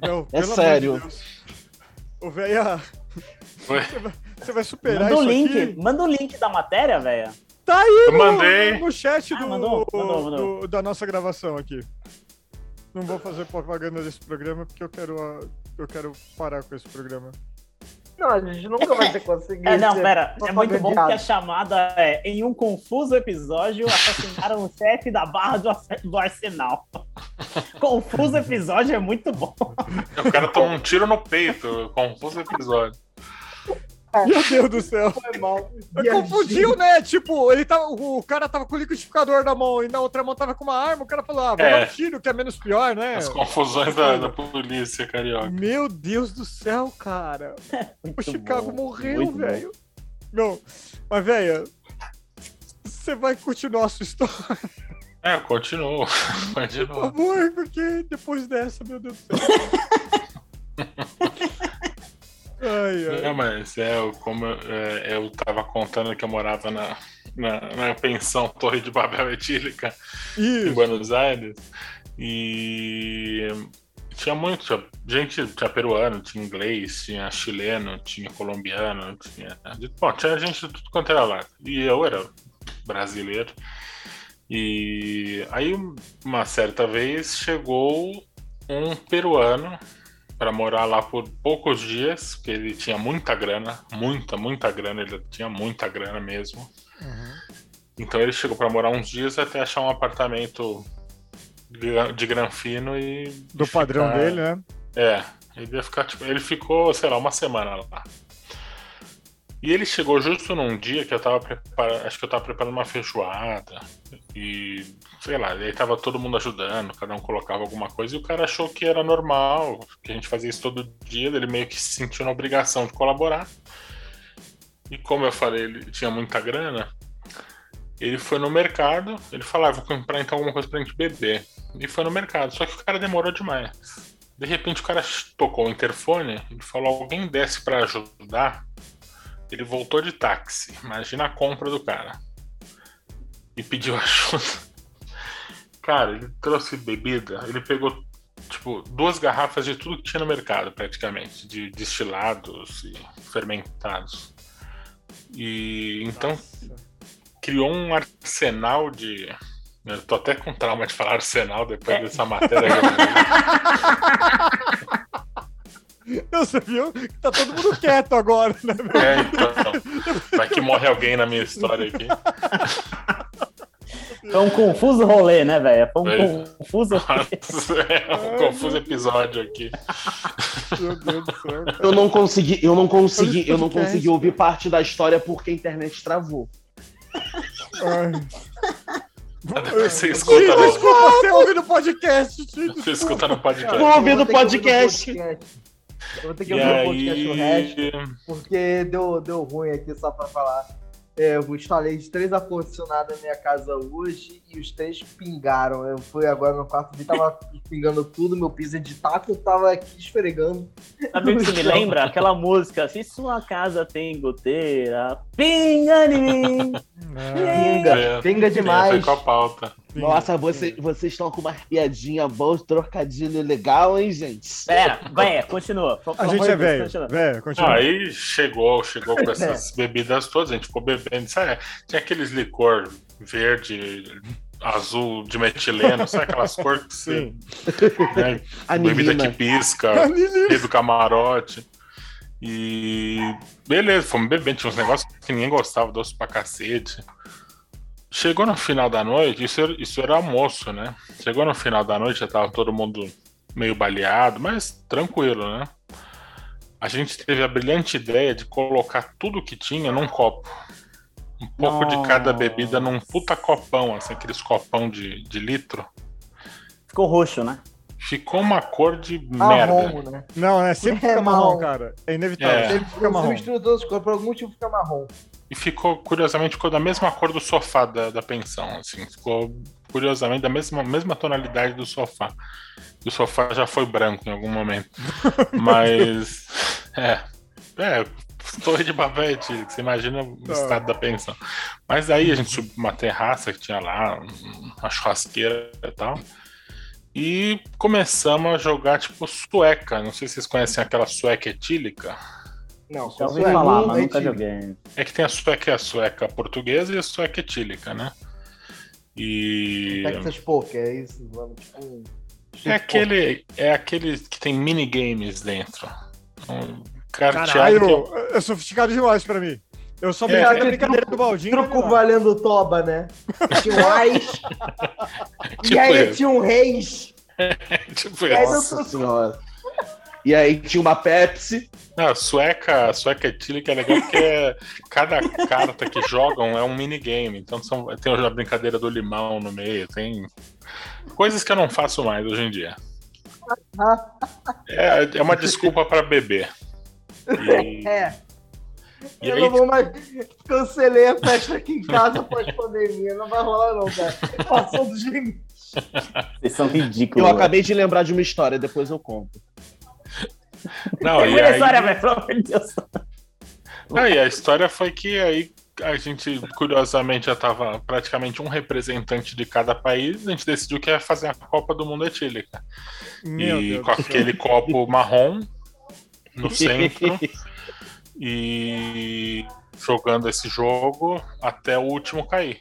Não, não, É sério. de. Ô, Foi. você vai superar Manda o isso link, aqui? manda o link da matéria, velho. Tá aí Eu no, mandei. no chat Ah, do, mandou, mandou, mandou. do- da nossa gravação aqui. Não vou fazer propaganda desse programa porque eu quero, ah, eu quero parar com esse programa. Não, a gente nunca vai ter conseguido. É, não, pera. É muito bom que a chamada é em um confuso episódio assassinaram o chefe da barra do, Arse- do Arsenal. confuso episódio é muito bom. O cara toma um tiro no peito. Confuso episódio. Meu Deus do céu. Foi mal. Confundiu, né? Tipo, ele tava, o cara tava com o liquidificador na mão e na outra mão tava com uma arma. O cara falou, ah, vou É. dar um tiro, que é menos pior, né? As confusões da, da polícia carioca. Meu Deus do céu, cara. O Chicago bom, morreu, muito velho. Não, mas, velho, você vai continuar a sua história, É, continuo. por favor, porque depois dessa, meu Deus do céu. ai, ai. Não, mas é, como eu, é, eu tava contando que eu morava na, na, na pensão Torre de Babel Etílica em Isso. Buenos Aires. E tinha muito, tinha gente, tinha peruano, tinha inglês, tinha chileno, tinha colombiano, tinha. Bom, tinha gente de tudo quanto era lá. E eu era brasileiro. E aí, uma certa vez, chegou um peruano para morar lá por poucos dias, porque ele tinha muita grana, muita, muita grana, ele tinha muita grana mesmo. Uhum. Então ele chegou para morar uns dias até achar um apartamento gra- de granfino e. Do padrão ficar- dele, né? É, ele ia ficar, tipo, ele ficou, sei lá, uma semana lá. E ele chegou justo num dia que eu tava preparando, acho que eu tava preparando uma feijoada. E, sei lá, aí tava todo mundo ajudando, cada um colocava alguma coisa, e o cara achou que era normal, que a gente fazia isso todo dia, ele meio que se sentiu na obrigação de colaborar. E como eu falei, ele tinha muita grana, ele foi no mercado, ele falou, ah, vou comprar então alguma coisa pra gente beber. E foi no mercado, só que o cara demorou demais. De repente o cara tocou o interfone, ele falou, alguém desce pra ajudar. Ele voltou de táxi, imagina a compra do cara. E pediu ajuda. Cara, ele trouxe bebida, ele pegou tipo duas garrafas de tudo que tinha no mercado, praticamente, de destilados e fermentados. E então criou um arsenal de. Eu tô até com trauma de falar arsenal depois É. dessa matéria. Você viu que tá todo mundo quieto agora, né? meu? É, então. Vai que morre alguém na minha história aqui. Foi um confuso rolê, né, velho? Foi um Foi. confuso rolê. é um confuso episódio aqui. Meu Deus do céu. Eu não consegui, eu não consegui, eu não consegui ouvir parte da história porque a internet travou. Ai. Você Sim, escuta no, desculpa, você ouve no podcast. Você escuta no podcast. Vou ouvir no podcast. podcast. Eu vou ter que E ouvir o podcast o resto, aí, porque deu, deu ruim aqui só pra falar. É, eu instalei de três ar-condicionados na minha casa hoje e os três pingaram. Eu fui agora no quarto vi, tava pingando tudo, meu piso de taco tava aqui esfregando. Sabe o que me lembra? Aquela música, se sua casa tem goteira, pinga em mim. Pinga, É, pinga é, demais. foi com a pauta. Nossa, você, vocês estão com uma piadinha boa, trocadilho legal, hein, gente? Pera, vai, continua. A gente é velho. Continua. Velho, continua. Aí chegou, chegou com essas bebidas todas, a gente ficou bebendo. Sabe? Tinha aqueles licor verde, azul de metileno, sabe aquelas cores que você. Sim. Né? Bebida que Anilina. pisca, rei do camarote. E beleza, fomos bebendo, tinha uns negócios que ninguém gostava, doce pra cacete. Chegou no final da noite, isso era, isso era almoço, né? Chegou no final da noite, já tava todo mundo meio baleado, mas tranquilo, né? A gente teve a brilhante ideia de colocar tudo que tinha num copo. Um pouco de cada bebida num puta copão, assim, aqueles copão de, de litro. Ficou roxo, né? Ficou uma cor de merda. Marrom, né? Não, né? Sempre É fica marrom, marrom. cara. É inevitável. É. Sempre fica Você marrom. mistura todas as cores, por algum motivo fica marrom. E ficou, curiosamente, ficou da mesma cor do sofá da, da pensão, assim. Ficou, curiosamente, da mesma, mesma tonalidade do sofá. E o sofá já foi branco em algum momento. Mas, é, é, torre de babete, você imagina o Tá. estado da pensão. Mas aí a gente subiu uma terraça que tinha lá, uma churrasqueira e tal. E começamos a jogar, tipo, sueca. Não sei se vocês conhecem aquela sueca etílica. Não, Já ouvi isso é falar, mas nunca joguei. É que tem a sueca, a sueca portuguesa e a sueca etílica, né? E Texas Poker, é isso? Tipo, é aquele, é aquele que tem minigames dentro. Um carteado que é sofisticado demais pra mim. Eu só É. brinquei na brincadeira do baldinho. Truco lá. valendo toba, né? Tinha um ais, e Tipo aí tinha um reis. tipo aí isso. Nossa senhora. E aí tinha uma Pepsi. Não, a sueca, sueca etílica é legal porque é- cada carta que jogam é um minigame. Então são, tem a brincadeira do limão no meio, tem coisas que eu não faço mais hoje em dia. É, é uma desculpa para beber. E, É. e eu aí, não vou mais. Cancelei a festa aqui em casa após pandemia. Não vai rolar, não, cara. Passou dos limites. Vocês são ridículos. Eu velho. acabei de lembrar de uma história, depois eu conto. Não, e história, aí, velho, pelo amor de Deus. Não, e a história foi que aí a gente, curiosamente, já estava praticamente um representante de cada país. A gente decidiu que ia fazer a Copa do Mundo Etílica. Meu e Deus com aquele copo marrom no centro. e jogando esse jogo até o último cair.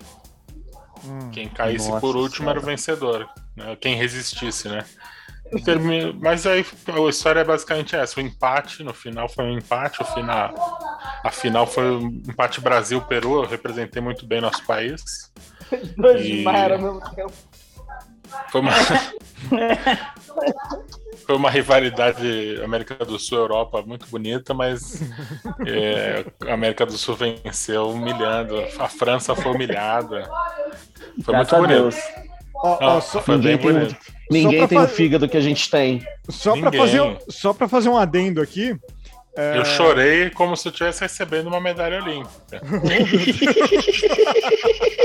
Hum. Quem caísse por último era o vencedor. né? Quem resistisse, né? Mas aí a história é basicamente essa: o empate no final foi um empate, o final, a final foi um empate Brasil-Peru. Eu representei muito bem nosso país. Os dois E- ao mesmo tempo. Foi uma, foi uma rivalidade América do Sul-Europa muito bonita, mas é, a América do Sul venceu humilhando. A França foi humilhada. Foi Graças muito a bonito. Ó, só Ninguém tem, ninguém pra tem o fazer- fígado que a gente tem. só pra Ninguém. fazer, um- só pra fazer um adendo aqui. é, Eu chorei como se eu estivesse recebendo uma medalha olímpica.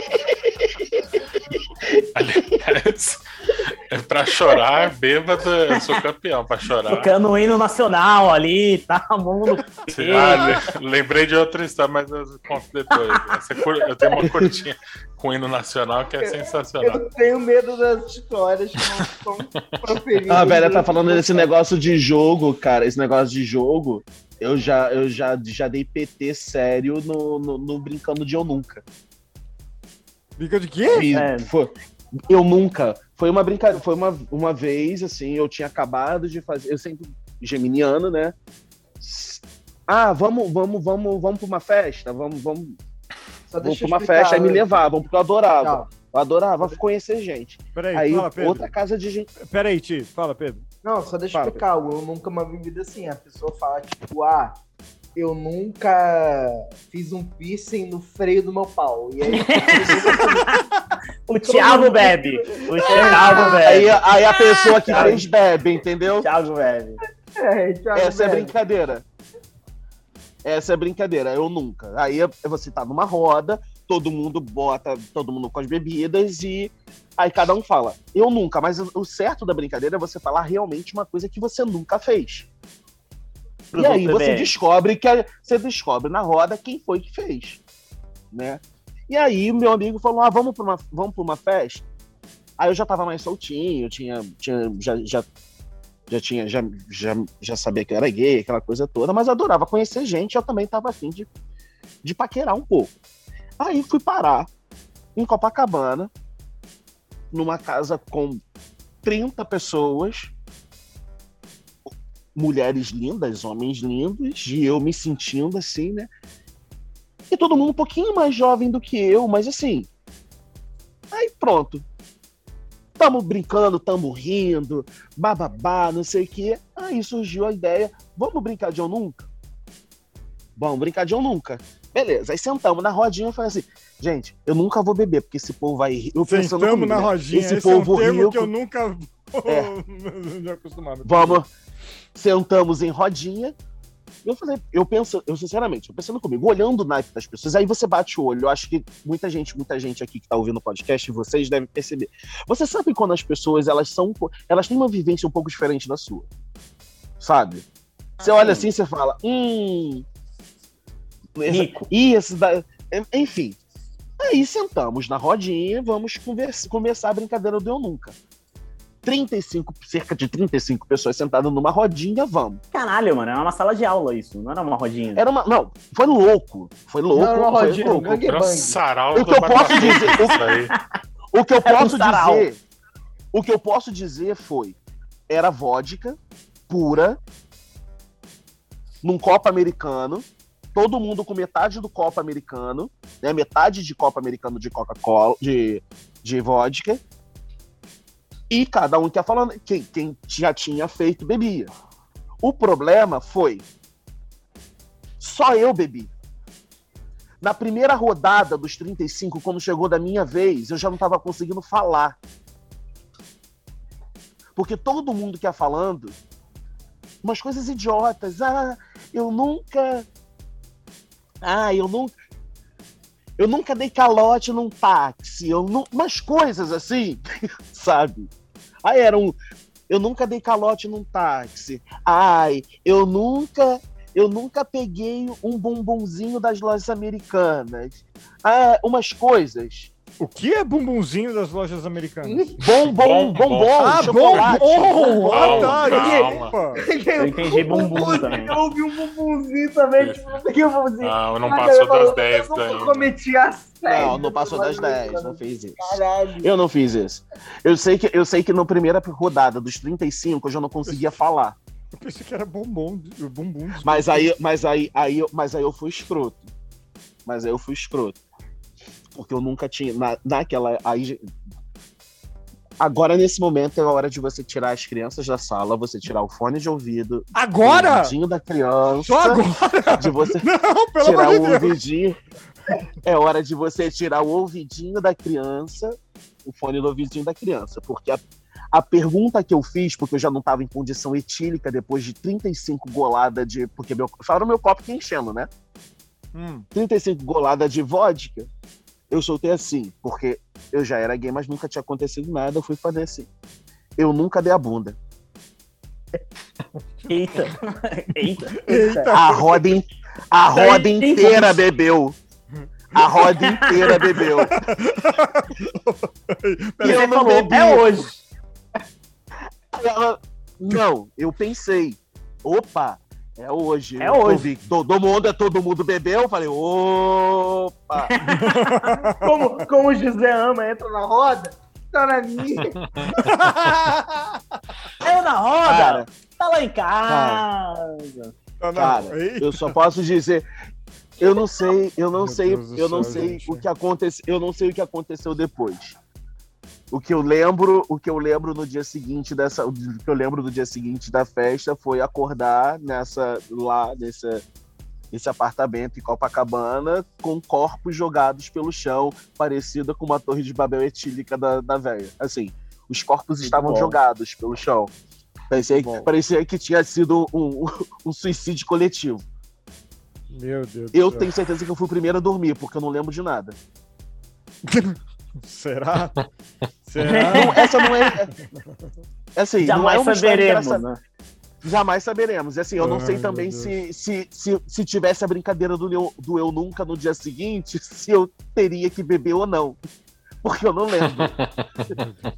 Aliás, é pra chorar, bêbado, eu sou campeão. Pra chorar. Tocando o hino nacional ali, tá? Mundo. Ah, le- lembrei de outra história, mas eu conto depois. Eu tenho uma curtinha com o hino nacional que é sensacional. Eu tenho medo das histórias que não são proferidas. Ah, velho, tá falando desse negócio de jogo, cara. Esse negócio de jogo. Eu já, eu já, já dei PT sério no, no, no Brincando de Eu Nunca. Brinca de quê? E É. foi- eu nunca. Foi uma brincadeira. Foi uma, uma vez, assim, eu tinha acabado de fazer. Eu sempre. Geminiano, né? Ah, vamos, vamos, vamos, vamos pra uma festa? Vamos, vamos, Só vamos pra eu uma festa. Aí me explicar, levavam, porque eu adorava. Tchau. Eu adorava conhecer gente. Peraí, Aí, fala, Pedro. outra casa de gente. Peraí, Ti, fala, Pedro. Não, só deixa eu Fala. explicar algo. Eu nunca uma vida assim. A pessoa fala, tipo, ah, eu nunca fiz um piercing no freio do meu pau. E aí, O Thiago bebe. O Thiago Aí, bebe. aí a pessoa que fez bebe, entendeu? O Thiago bebe. é, Thiago, Essa é velho. brincadeira. Essa é brincadeira, eu nunca. Aí você tá numa roda, todo mundo bota, todo mundo com as bebidas e aí cada um fala, eu nunca, mas o certo da brincadeira é você falar realmente uma coisa que você nunca fez. E aí você descobre que você descobre na roda quem foi que fez, né? E aí meu amigo falou: "Ah, vamos para uma vamos para uma festa". Aí eu já tava mais soltinho, eu tinha, tinha já, já já tinha já, já, já sabia que eu era gay, aquela coisa toda, mas eu adorava conhecer gente, eu também tava afim de de paquerar um pouco. Aí fui parar em Copacabana, numa casa com 30 pessoas, mulheres lindas, homens lindos, e eu me sentindo assim, né? E todo mundo um pouquinho mais jovem do que eu, mas assim. Aí pronto. Tamo brincando, tamo rindo, bababá, não sei o quê. Aí surgiu a ideia: vamos brincar de eu nunca? Vamos brincar de eu nunca. Beleza, aí sentamos na rodinha e falei assim: gente, eu nunca vou beber, porque esse povo vai rir. Eu pensando Sentamos comigo, na né? rodinha. Esse, Esse, povo é um termo rico. que eu nunca É. me acostumar. Vamos, sentamos em rodinha. Eu falei, eu penso, eu sinceramente, eu pensando comigo, olhando o naipe das pessoas, aí você bate o olho. Eu acho que muita gente, muita gente aqui que tá ouvindo o podcast, vocês devem perceber. Você sabe quando as pessoas, elas são, elas têm uma vivência um pouco diferente da sua. Sabe? Você olha assim e você fala, hum. Rico. Ih, esse da... Enfim. Aí sentamos na rodinha, vamos conversa, começar a brincadeira do Eu Nunca. 35, cerca de 35 pessoas sentadas numa rodinha, vamos. Caralho, mano. Era uma sala de aula isso. Não era uma rodinha. Era uma. Não, foi louco. Foi louco. Não, uma foi rodinha, louco. gangue Era um sarau O que eu posso dizer- aí. O que eu Era um posso sarau. dizer. O que eu posso dizer foi. Era vodka pura. Num copo americano. Todo mundo com metade do copo americano. Né, metade de copo americano de Coca-Cola. De, de vodka. E cada um que ia falando. Quem, quem já tinha feito bebia. O problema foi. Só eu bebi. Na primeira rodada dos 35, quando chegou da minha vez, eu já não estava conseguindo falar. Porque todo mundo que ia falando umas coisas idiotas. Ah, eu nunca. Ah, eu nunca. Eu nunca dei calote num táxi. Eu nu... Umas coisas assim, sabe? Aí era um. Eu nunca dei calote num táxi. Ai, eu nunca. Eu nunca peguei um bombonzinho das lojas americanas. Ah, umas coisas. O que é bumbumzinho das lojas americanas? Bombom, Bom, bombom, bom. Ah, chocolate. bom! Ah, tá. Eu entendi bumbum também. Eu ouvi um bumbumzinho também, tipo, não peguei um bumbumzinho. Não, não passou eu das 10 Eu ainda. nunca cometi assédio. Não, não passou das 10, não fez isso. Caralho. Eu não fiz isso. Eu sei que eu sei que na primeira rodada dos 35 eu já não conseguia falar. Eu pensei que era bombom, bumbum. Mas aí, mas aí, aí, eu- mas aí eu fui escroto. Mas aí eu fui escroto. Porque eu nunca tinha. Na, naquela. Aí, agora, nesse momento, é a hora de você tirar as crianças da sala, você tirar o fone de ouvido, o Agora? ouvidinho da criança. Só agora? De você Não, pelo tirar o ouvidinho. É hora de você tirar o ouvidinho da criança, o fone do ouvidinho da criança. Porque a, a pergunta que eu fiz, porque eu já não estava em condição etílica depois de 35 goladas de. Porque meu, falaram meu copo que enchendo, né? Hum, 35 goladas de vodka. Eu soltei assim, porque eu já era gay, mas nunca tinha acontecido nada. Eu fui fazer assim. Eu nunca dei a bunda. Eita. Eita. Eita. A roda, in- a roda inteira bebeu. A roda inteira bebeu. E eu não falou, bebi. é hoje. Ela, não, eu pensei. Opa, é hoje. É hoje. Todo mundo, todo mundo bebeu. Eu falei, opa. Como, como o José ama, entra na roda, tá na minha. Eu na roda. Cara, Tá lá em casa. Não, não. Cara, Ei, eu só posso dizer. Eu não sei, eu não Meu sei, Deus eu não céu, sei gente. o que aconteceu, eu não sei o que aconteceu depois. O que eu lembro, o que eu lembro no dia seguinte dessa, o que eu lembro do dia seguinte da festa foi acordar nessa lá nesse, nesse apartamento em Copacabana com corpos jogados pelo chão, parecida com uma torre de Babel etílica da, da velha. Assim, os corpos estavam bom. jogados pelo chão. Parecia, Bom. parecia que tinha sido um, um- suicídio coletivo. Meu Deus do Eu tenho certeza que eu fui o primeiro a dormir, porque eu não lembro de nada. Será? Será? Não, essa não é. é assim, não é Jamais uma história saberemos, né? Jamais saberemos. E assim, eu não Ai, sei meu também se, se, se, se tivesse a brincadeira do eu, do eu nunca no dia seguinte, se eu teria que beber ou não. Porque eu não lembro.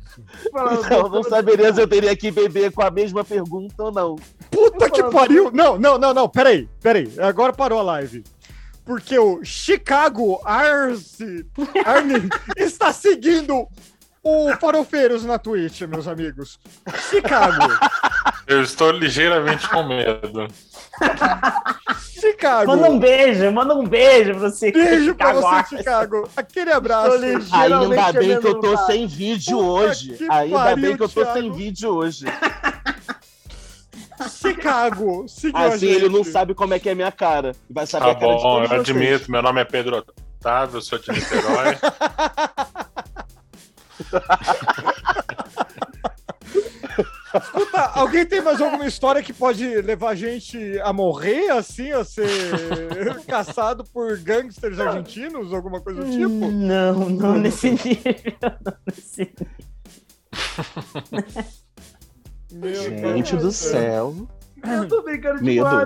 Então, eu não saberia se eu teria que beber com a mesma pergunta ou não. Puta que pariu! Não, não, não, não, peraí, peraí. Agora parou a live. Porque o Chicago Arce, Arne está seguindo o Farofeiros na Twitch, meus amigos. Chicago, Eu estou ligeiramente com medo. Chicago. Manda um beijo, manda um beijo pra você. Beijo pra você. Chicago. Aquele abraço. Ainda bem que eu tô sem vídeo Puta hoje. Ainda pariu, bem que eu tô Thiago. sem vídeo hoje. Chicago. Seguiu a Assim ele não sabe como é que é a minha cara. Vai saber Tá a cara de bom, todos eu vocês. admito. Meu nome é Pedro Otávio, eu sou de Niterói. Escuta, alguém tem mais alguma história que pode levar a gente a morrer, assim, a ser caçado por gangsters argentinos, alguma coisa do tipo? Não, não nesse nível. Não nesse nível. Meu Gente Deus do céu. Eu tô brincando, tipo, Medo. ah,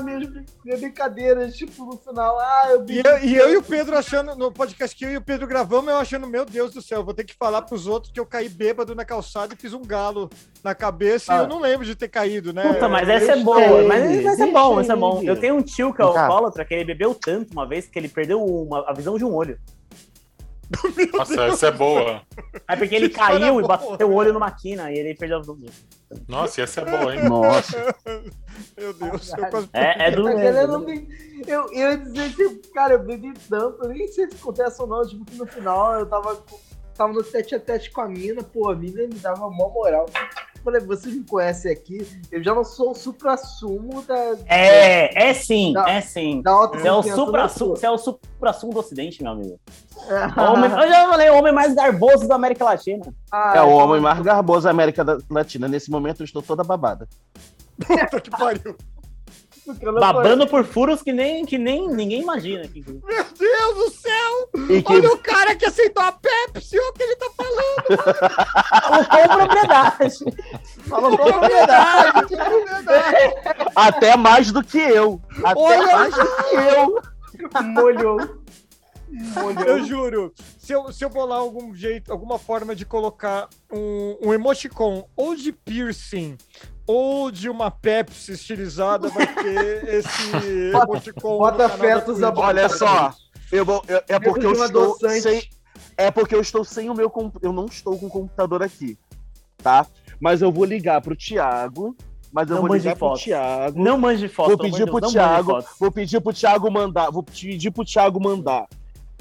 brincadeiras, tipo, no final, ah, eu E eu, e eu e o Pedro achando, no podcast que eu e o Pedro gravamos, eu achando, meu Deus do céu, vou ter que falar pros outros que eu caí bêbado na calçada e fiz um galo na cabeça e Ah. eu não lembro de ter caído, né? Puta, mas essa é boa. Mas essa é bom, essa é bom. Eu tenho um tio que é alcoólatra, que ele bebeu tanto uma vez que ele perdeu uma- a visão de um olho. Nossa, essa é boa. É porque ele história caiu e boa. bateu o olho numa quina e ele perdeu a visão. Nossa, essa é boa, hein? Nossa. Meu Deus, eu quase... É, é do. Não tem- eu, eu ia dizer que, cara, eu bebi tanto, eu nem sei se acontece ou não, tipo, que no final eu tava, tava no tete a tete com a mina, pô, a mina me dava mó moral. Falei, vocês me conhecem aqui, eu já não sou o supra-sumo da, É, é sim, Não. é sim. da Você é o da supra-sumo sua. você é o supra-sumo do Ocidente, meu amigo. É. Homem, eu já falei, o homem mais garboso da América Latina. Ah, É o então- homem mais garboso da América da- Latina. Nesse momento eu estou toda babada. Puta que pariu. Babando por furos que nem, que nem ninguém imagina. Que... Meu Deus do céu! E que Olha o cara que aceitou a Pepsi, olha o que ele tá falando. Falou com propriedade. Falou com propriedade. até mais do que eu. Até Olha mais do que eu. Molhou. Molhou. Eu juro, se eu, se eu bolar algum jeito, alguma forma de colocar um, um emoticon ou de piercing ou de uma Pepsi estilizada, vai ter esse emoticon. bota fetos a. Olha só, eu vou, eu- é porque eu estou sem. É porque eu estou sem o meu. Eu não estou com o computador aqui. Tá? Mas eu vou ligar pro Thiago. Mas eu Não vou mande ligar pro fotos. Thiago. Não mande foto. Vou pedir pro Thiago. Vou pedir pro Thiago mandar. Vou pedir pro Thiago mandar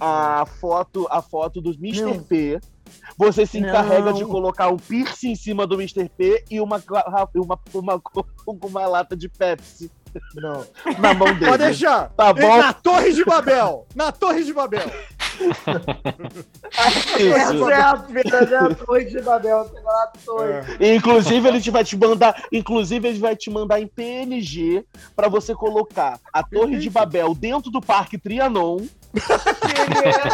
a foto, a foto do Mr. Não. P. Você se Não. encarrega de colocar um piercing em cima do Mr. P e uma, uma, uma, uma lata de Pepsi Não. na mão dele. Pode deixar. Tá bom? Na Torre de Babel. Na Torre de Babel. Isso. Essa é a verdadeira torre de Babel. Torre. É. Inclusive, ele te vai te mandar. Inclusive, ele vai te mandar em PNG pra você colocar a Torre de Babel dentro do Parque Trianon.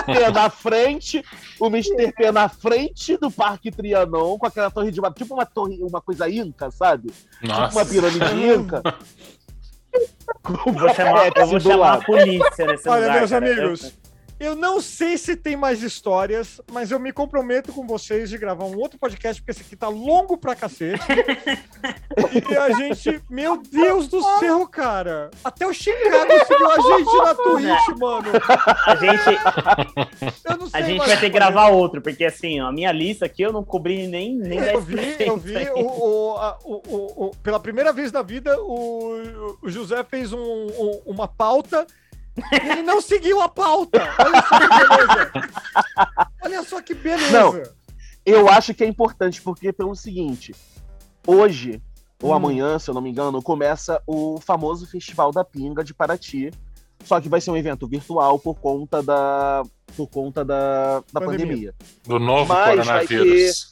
P na frente, o Mr. P na frente do Parque Trianon, com aquela torre de Babel, tipo uma torre, uma coisa inca, sabe? Tipo uma Nossa. pirâmide inca. Eu vou chamar, eu vou chamar a polícia nesse Olha, lugar. meus cara. amigos, eu não sei se tem mais histórias, mas eu me comprometo com vocês de gravar um outro podcast, porque esse aqui tá longo pra cacete. e a gente, meu Deus do céu, cara. Até o Chicago seguiu a gente na Twitch, mano. A gente, Eu não sei a gente vai ter que gravar outro, porque assim, ó, a minha lista aqui eu não cobri nem, nem 10%. Eu vi, eu vi o, o- a- o- o- o- pela primeira vez na vida, o, o José fez um- um- uma pauta ele não seguiu a pauta. Olha só que beleza. Olha só que beleza. Não. Eu acho que é importante, porque pelo seguinte, hoje, ou Hum. amanhã, se eu não me engano, começa o famoso Festival da Pinga de Paraty. Só que vai ser um evento virtual por conta da, por conta da, da Pandemia. pandemia. Do novo Mas vai coronavírus.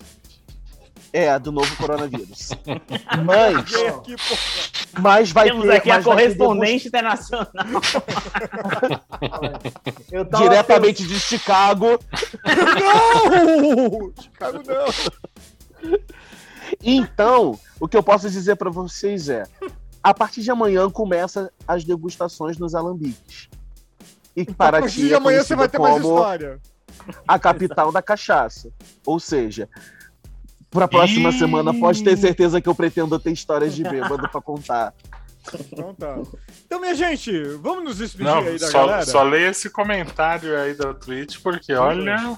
É, do novo coronavírus. mas, mas vai Temos ter. aqui a correspondente internacional. Eu tava diretamente de Chicago. Não! Chicago não. Então, o que eu posso dizer para vocês é: a partir de amanhã começa as degustações nos alambiques. E A Paraty partir de é amanhã você vai ter mais história. a capital da cachaça. Ou seja, para a próxima Ih. semana pode ter certeza que eu pretendo ter histórias de bêbado para contar. Então tá. Então, minha gente, vamos nos despedir Não, aí da só, galera? só leia esse comentário aí da Twitch, porque olha.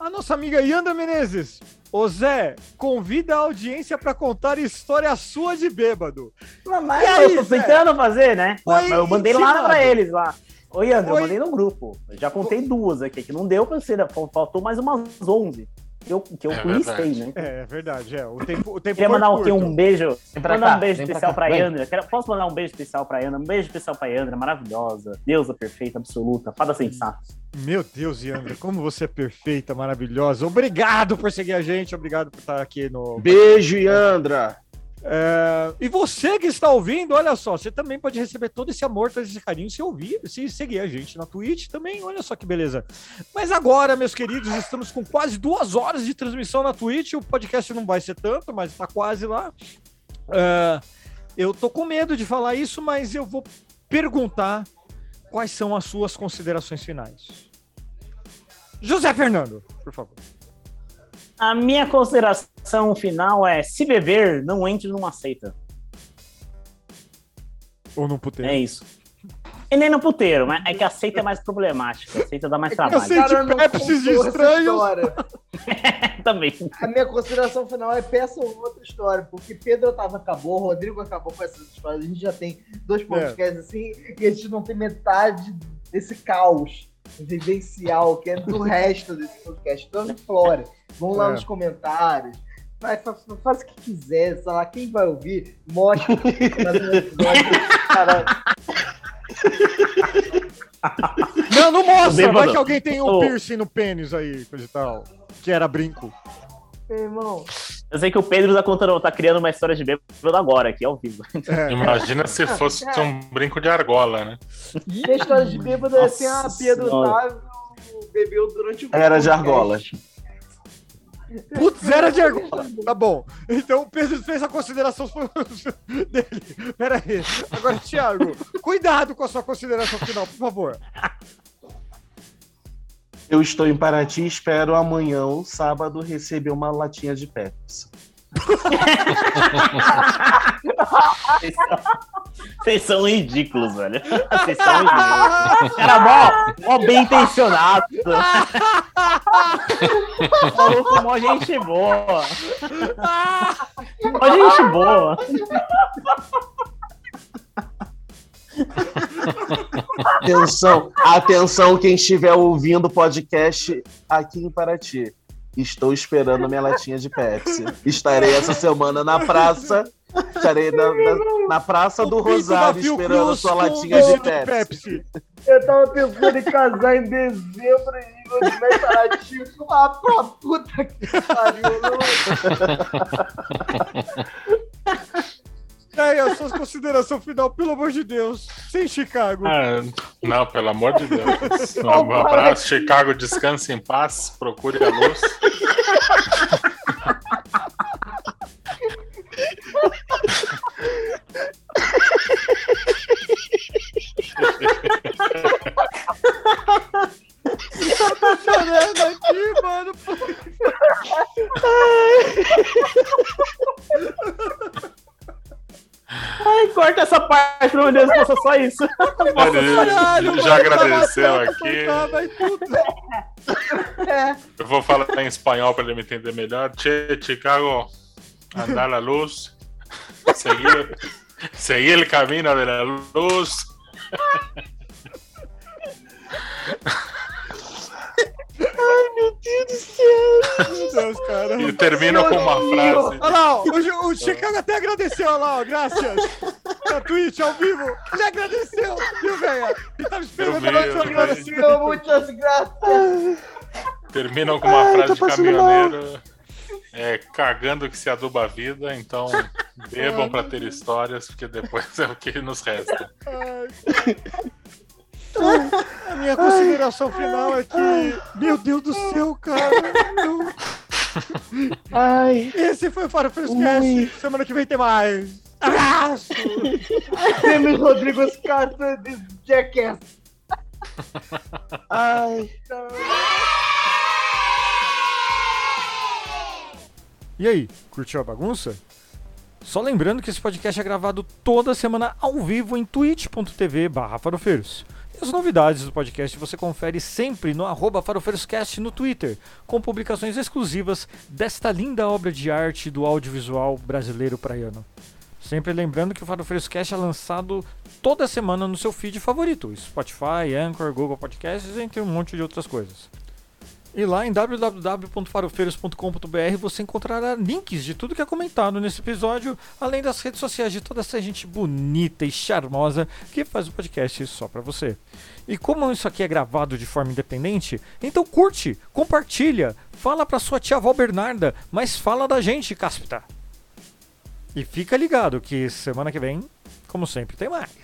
A nossa amiga Yanda Menezes. Ô Zé, convida a audiência pra contar história sua de bêbado. Mas E aí, eu tô Zé? tentando fazer, né? Foi eu mandei lá pra eles lá. Oi, André, Foi- eu mandei no grupo. Eu já contei duas aqui, que não deu pra ser. Faltou mais umas 11. Que eu, que eu É listei, né? É, é verdade, é. O tempo, o tempo Queria mandar um, um beijo. mandar cá, um beijo vem pra especial cá, pra. Yandra. Quero- Posso mandar um beijo especial pra Yandra? Um beijo especial pra Yandra, maravilhosa. Deusa perfeita, absoluta, fada sensata. Meu Deus, Yanda, como você é perfeita, maravilhosa. Obrigado por seguir a gente, obrigado por estar aqui no. Beijo, Yandra! É, E você que está ouvindo, olha só, você também pode receber todo esse amor, todo esse carinho se ouvir, se seguir a gente na Twitch também, olha só que beleza. Mas agora, meus queridos, estamos com quase duas horas de transmissão na Twitch, o podcast não vai ser tanto, mas está quase lá. É, eu tô com medo de falar isso, mas eu vou perguntar quais são as suas considerações finais. José Fernando, por favor. A minha consideração final é: se beber, não entre numa seita. Ou no puteiro. É isso. E nem no puteiro, mas é que a seita é mais problemática. A seita dá mais É trabalho. Aceite Cara, não Pepsi de estranhos. história. Também. A minha consideração final é peça outra história, porque Pedro Otávio acabou, Rodrigo acabou com essas histórias. A gente já tem dois podcasts assim e a gente não tem metade desse caos vivencial que é do resto desse podcast. Então, implore, vão lá É. nos comentários. Vai, fa- fa- faz o que quiser, sei lá, quem vai ouvir, mostra episódio. Caralho. Não, não mostra. Vai que alguém tem um piercing no pênis aí, coisa e tal. Que era brinco. Meu irmão, Eu sei que o Pedro tá contando, tá criando uma história de bêbado agora, aqui ao vivo. É. Imagina se fosse um brinco de argola, né? minha história de bêbado é assim, ah, Nossa Pedro. Otávio bebeu durante o Era de argola. Putz, era de argola. Tá bom. Então o Pedro fez a consideração dele. Pera aí. Agora, Thiago, cuidado com a sua consideração final, por favor. Eu estou em Paraty e espero amanhã ou sábado receber uma latinha de Pepsi. Vocês são, vocês são ridículos, velho. Vocês são ridículos. Era mó, mó bem intencionado. Maluco, mó gente boa. Mó gente boa. Atenção, atenção quem estiver ouvindo o podcast aqui em Paraty. Estou esperando minha latinha de Pepsi. Estarei essa semana na praça. Estarei na, na- na Praça do Rosário esperando a sua latinha de Pepsi. Eu tava pensando em casar em dezembro e não tiver Paraty. Ah, pra puta que pariu. Não. Aí, a sua consideração final, pelo amor de Deus. Sem Chicago. Ah, não, pelo amor de Deus. Um abraço, Chicago, descanse em paz, procure a luz. Tô chorando aqui, mano. Ai, corta essa parte, pelo amor de Deus, faça só isso. Ele Caralho, já mano, agradeceu aqui. tudo. Eu vou falar em espanhol para ele me entender melhor. Che, Chicago, andar a luz, seguir, seguir el camino de la luz. Deus, cara. E termina com uma frase. Olha lá, ó, o, o Chicago até agradeceu, olha lá, ó, graças. Na Twitch, ao vivo. Ele agradeceu, viu, velho? Ele tava esperando vi. agradecimento. Muitas graças. Terminam com uma Ai, frase de caminhoneiro. É, cagando que se aduba a vida, então bebam pra ter histórias, porque depois é o que nos resta. Ai. A minha consideração final é que, meu Deus do céu, cara. Ai. Esse foi o Faro Frescast. Semana que vem tem mais. Abraço! Temos Rodrigo Carta de Jackass. Ai. E aí, curtiu a bagunça? Só lembrando que esse podcast é gravado toda semana ao vivo em twitch.tv barra farofeiros. As novidades do podcast você confere sempre no arroba farofeiroscast no Twitter, com publicações exclusivas desta linda obra de arte do audiovisual brasileiro praiano. Sempre lembrando que o Farofeiroscast é lançado toda semana no seu feed favorito, Spotify, Anchor, Google Podcasts, entre um monte de outras coisas. E lá em www.farofeiros.com.br você encontrará links de tudo que é comentado nesse episódio, além das redes sociais de toda essa gente bonita e charmosa que faz o podcast só pra você. E como isso aqui é gravado de forma independente, então curte, compartilha, fala pra sua tia avó Bernarda, mas fala da gente, Cáspita. E fica ligado que semana que vem, como sempre, tem mais.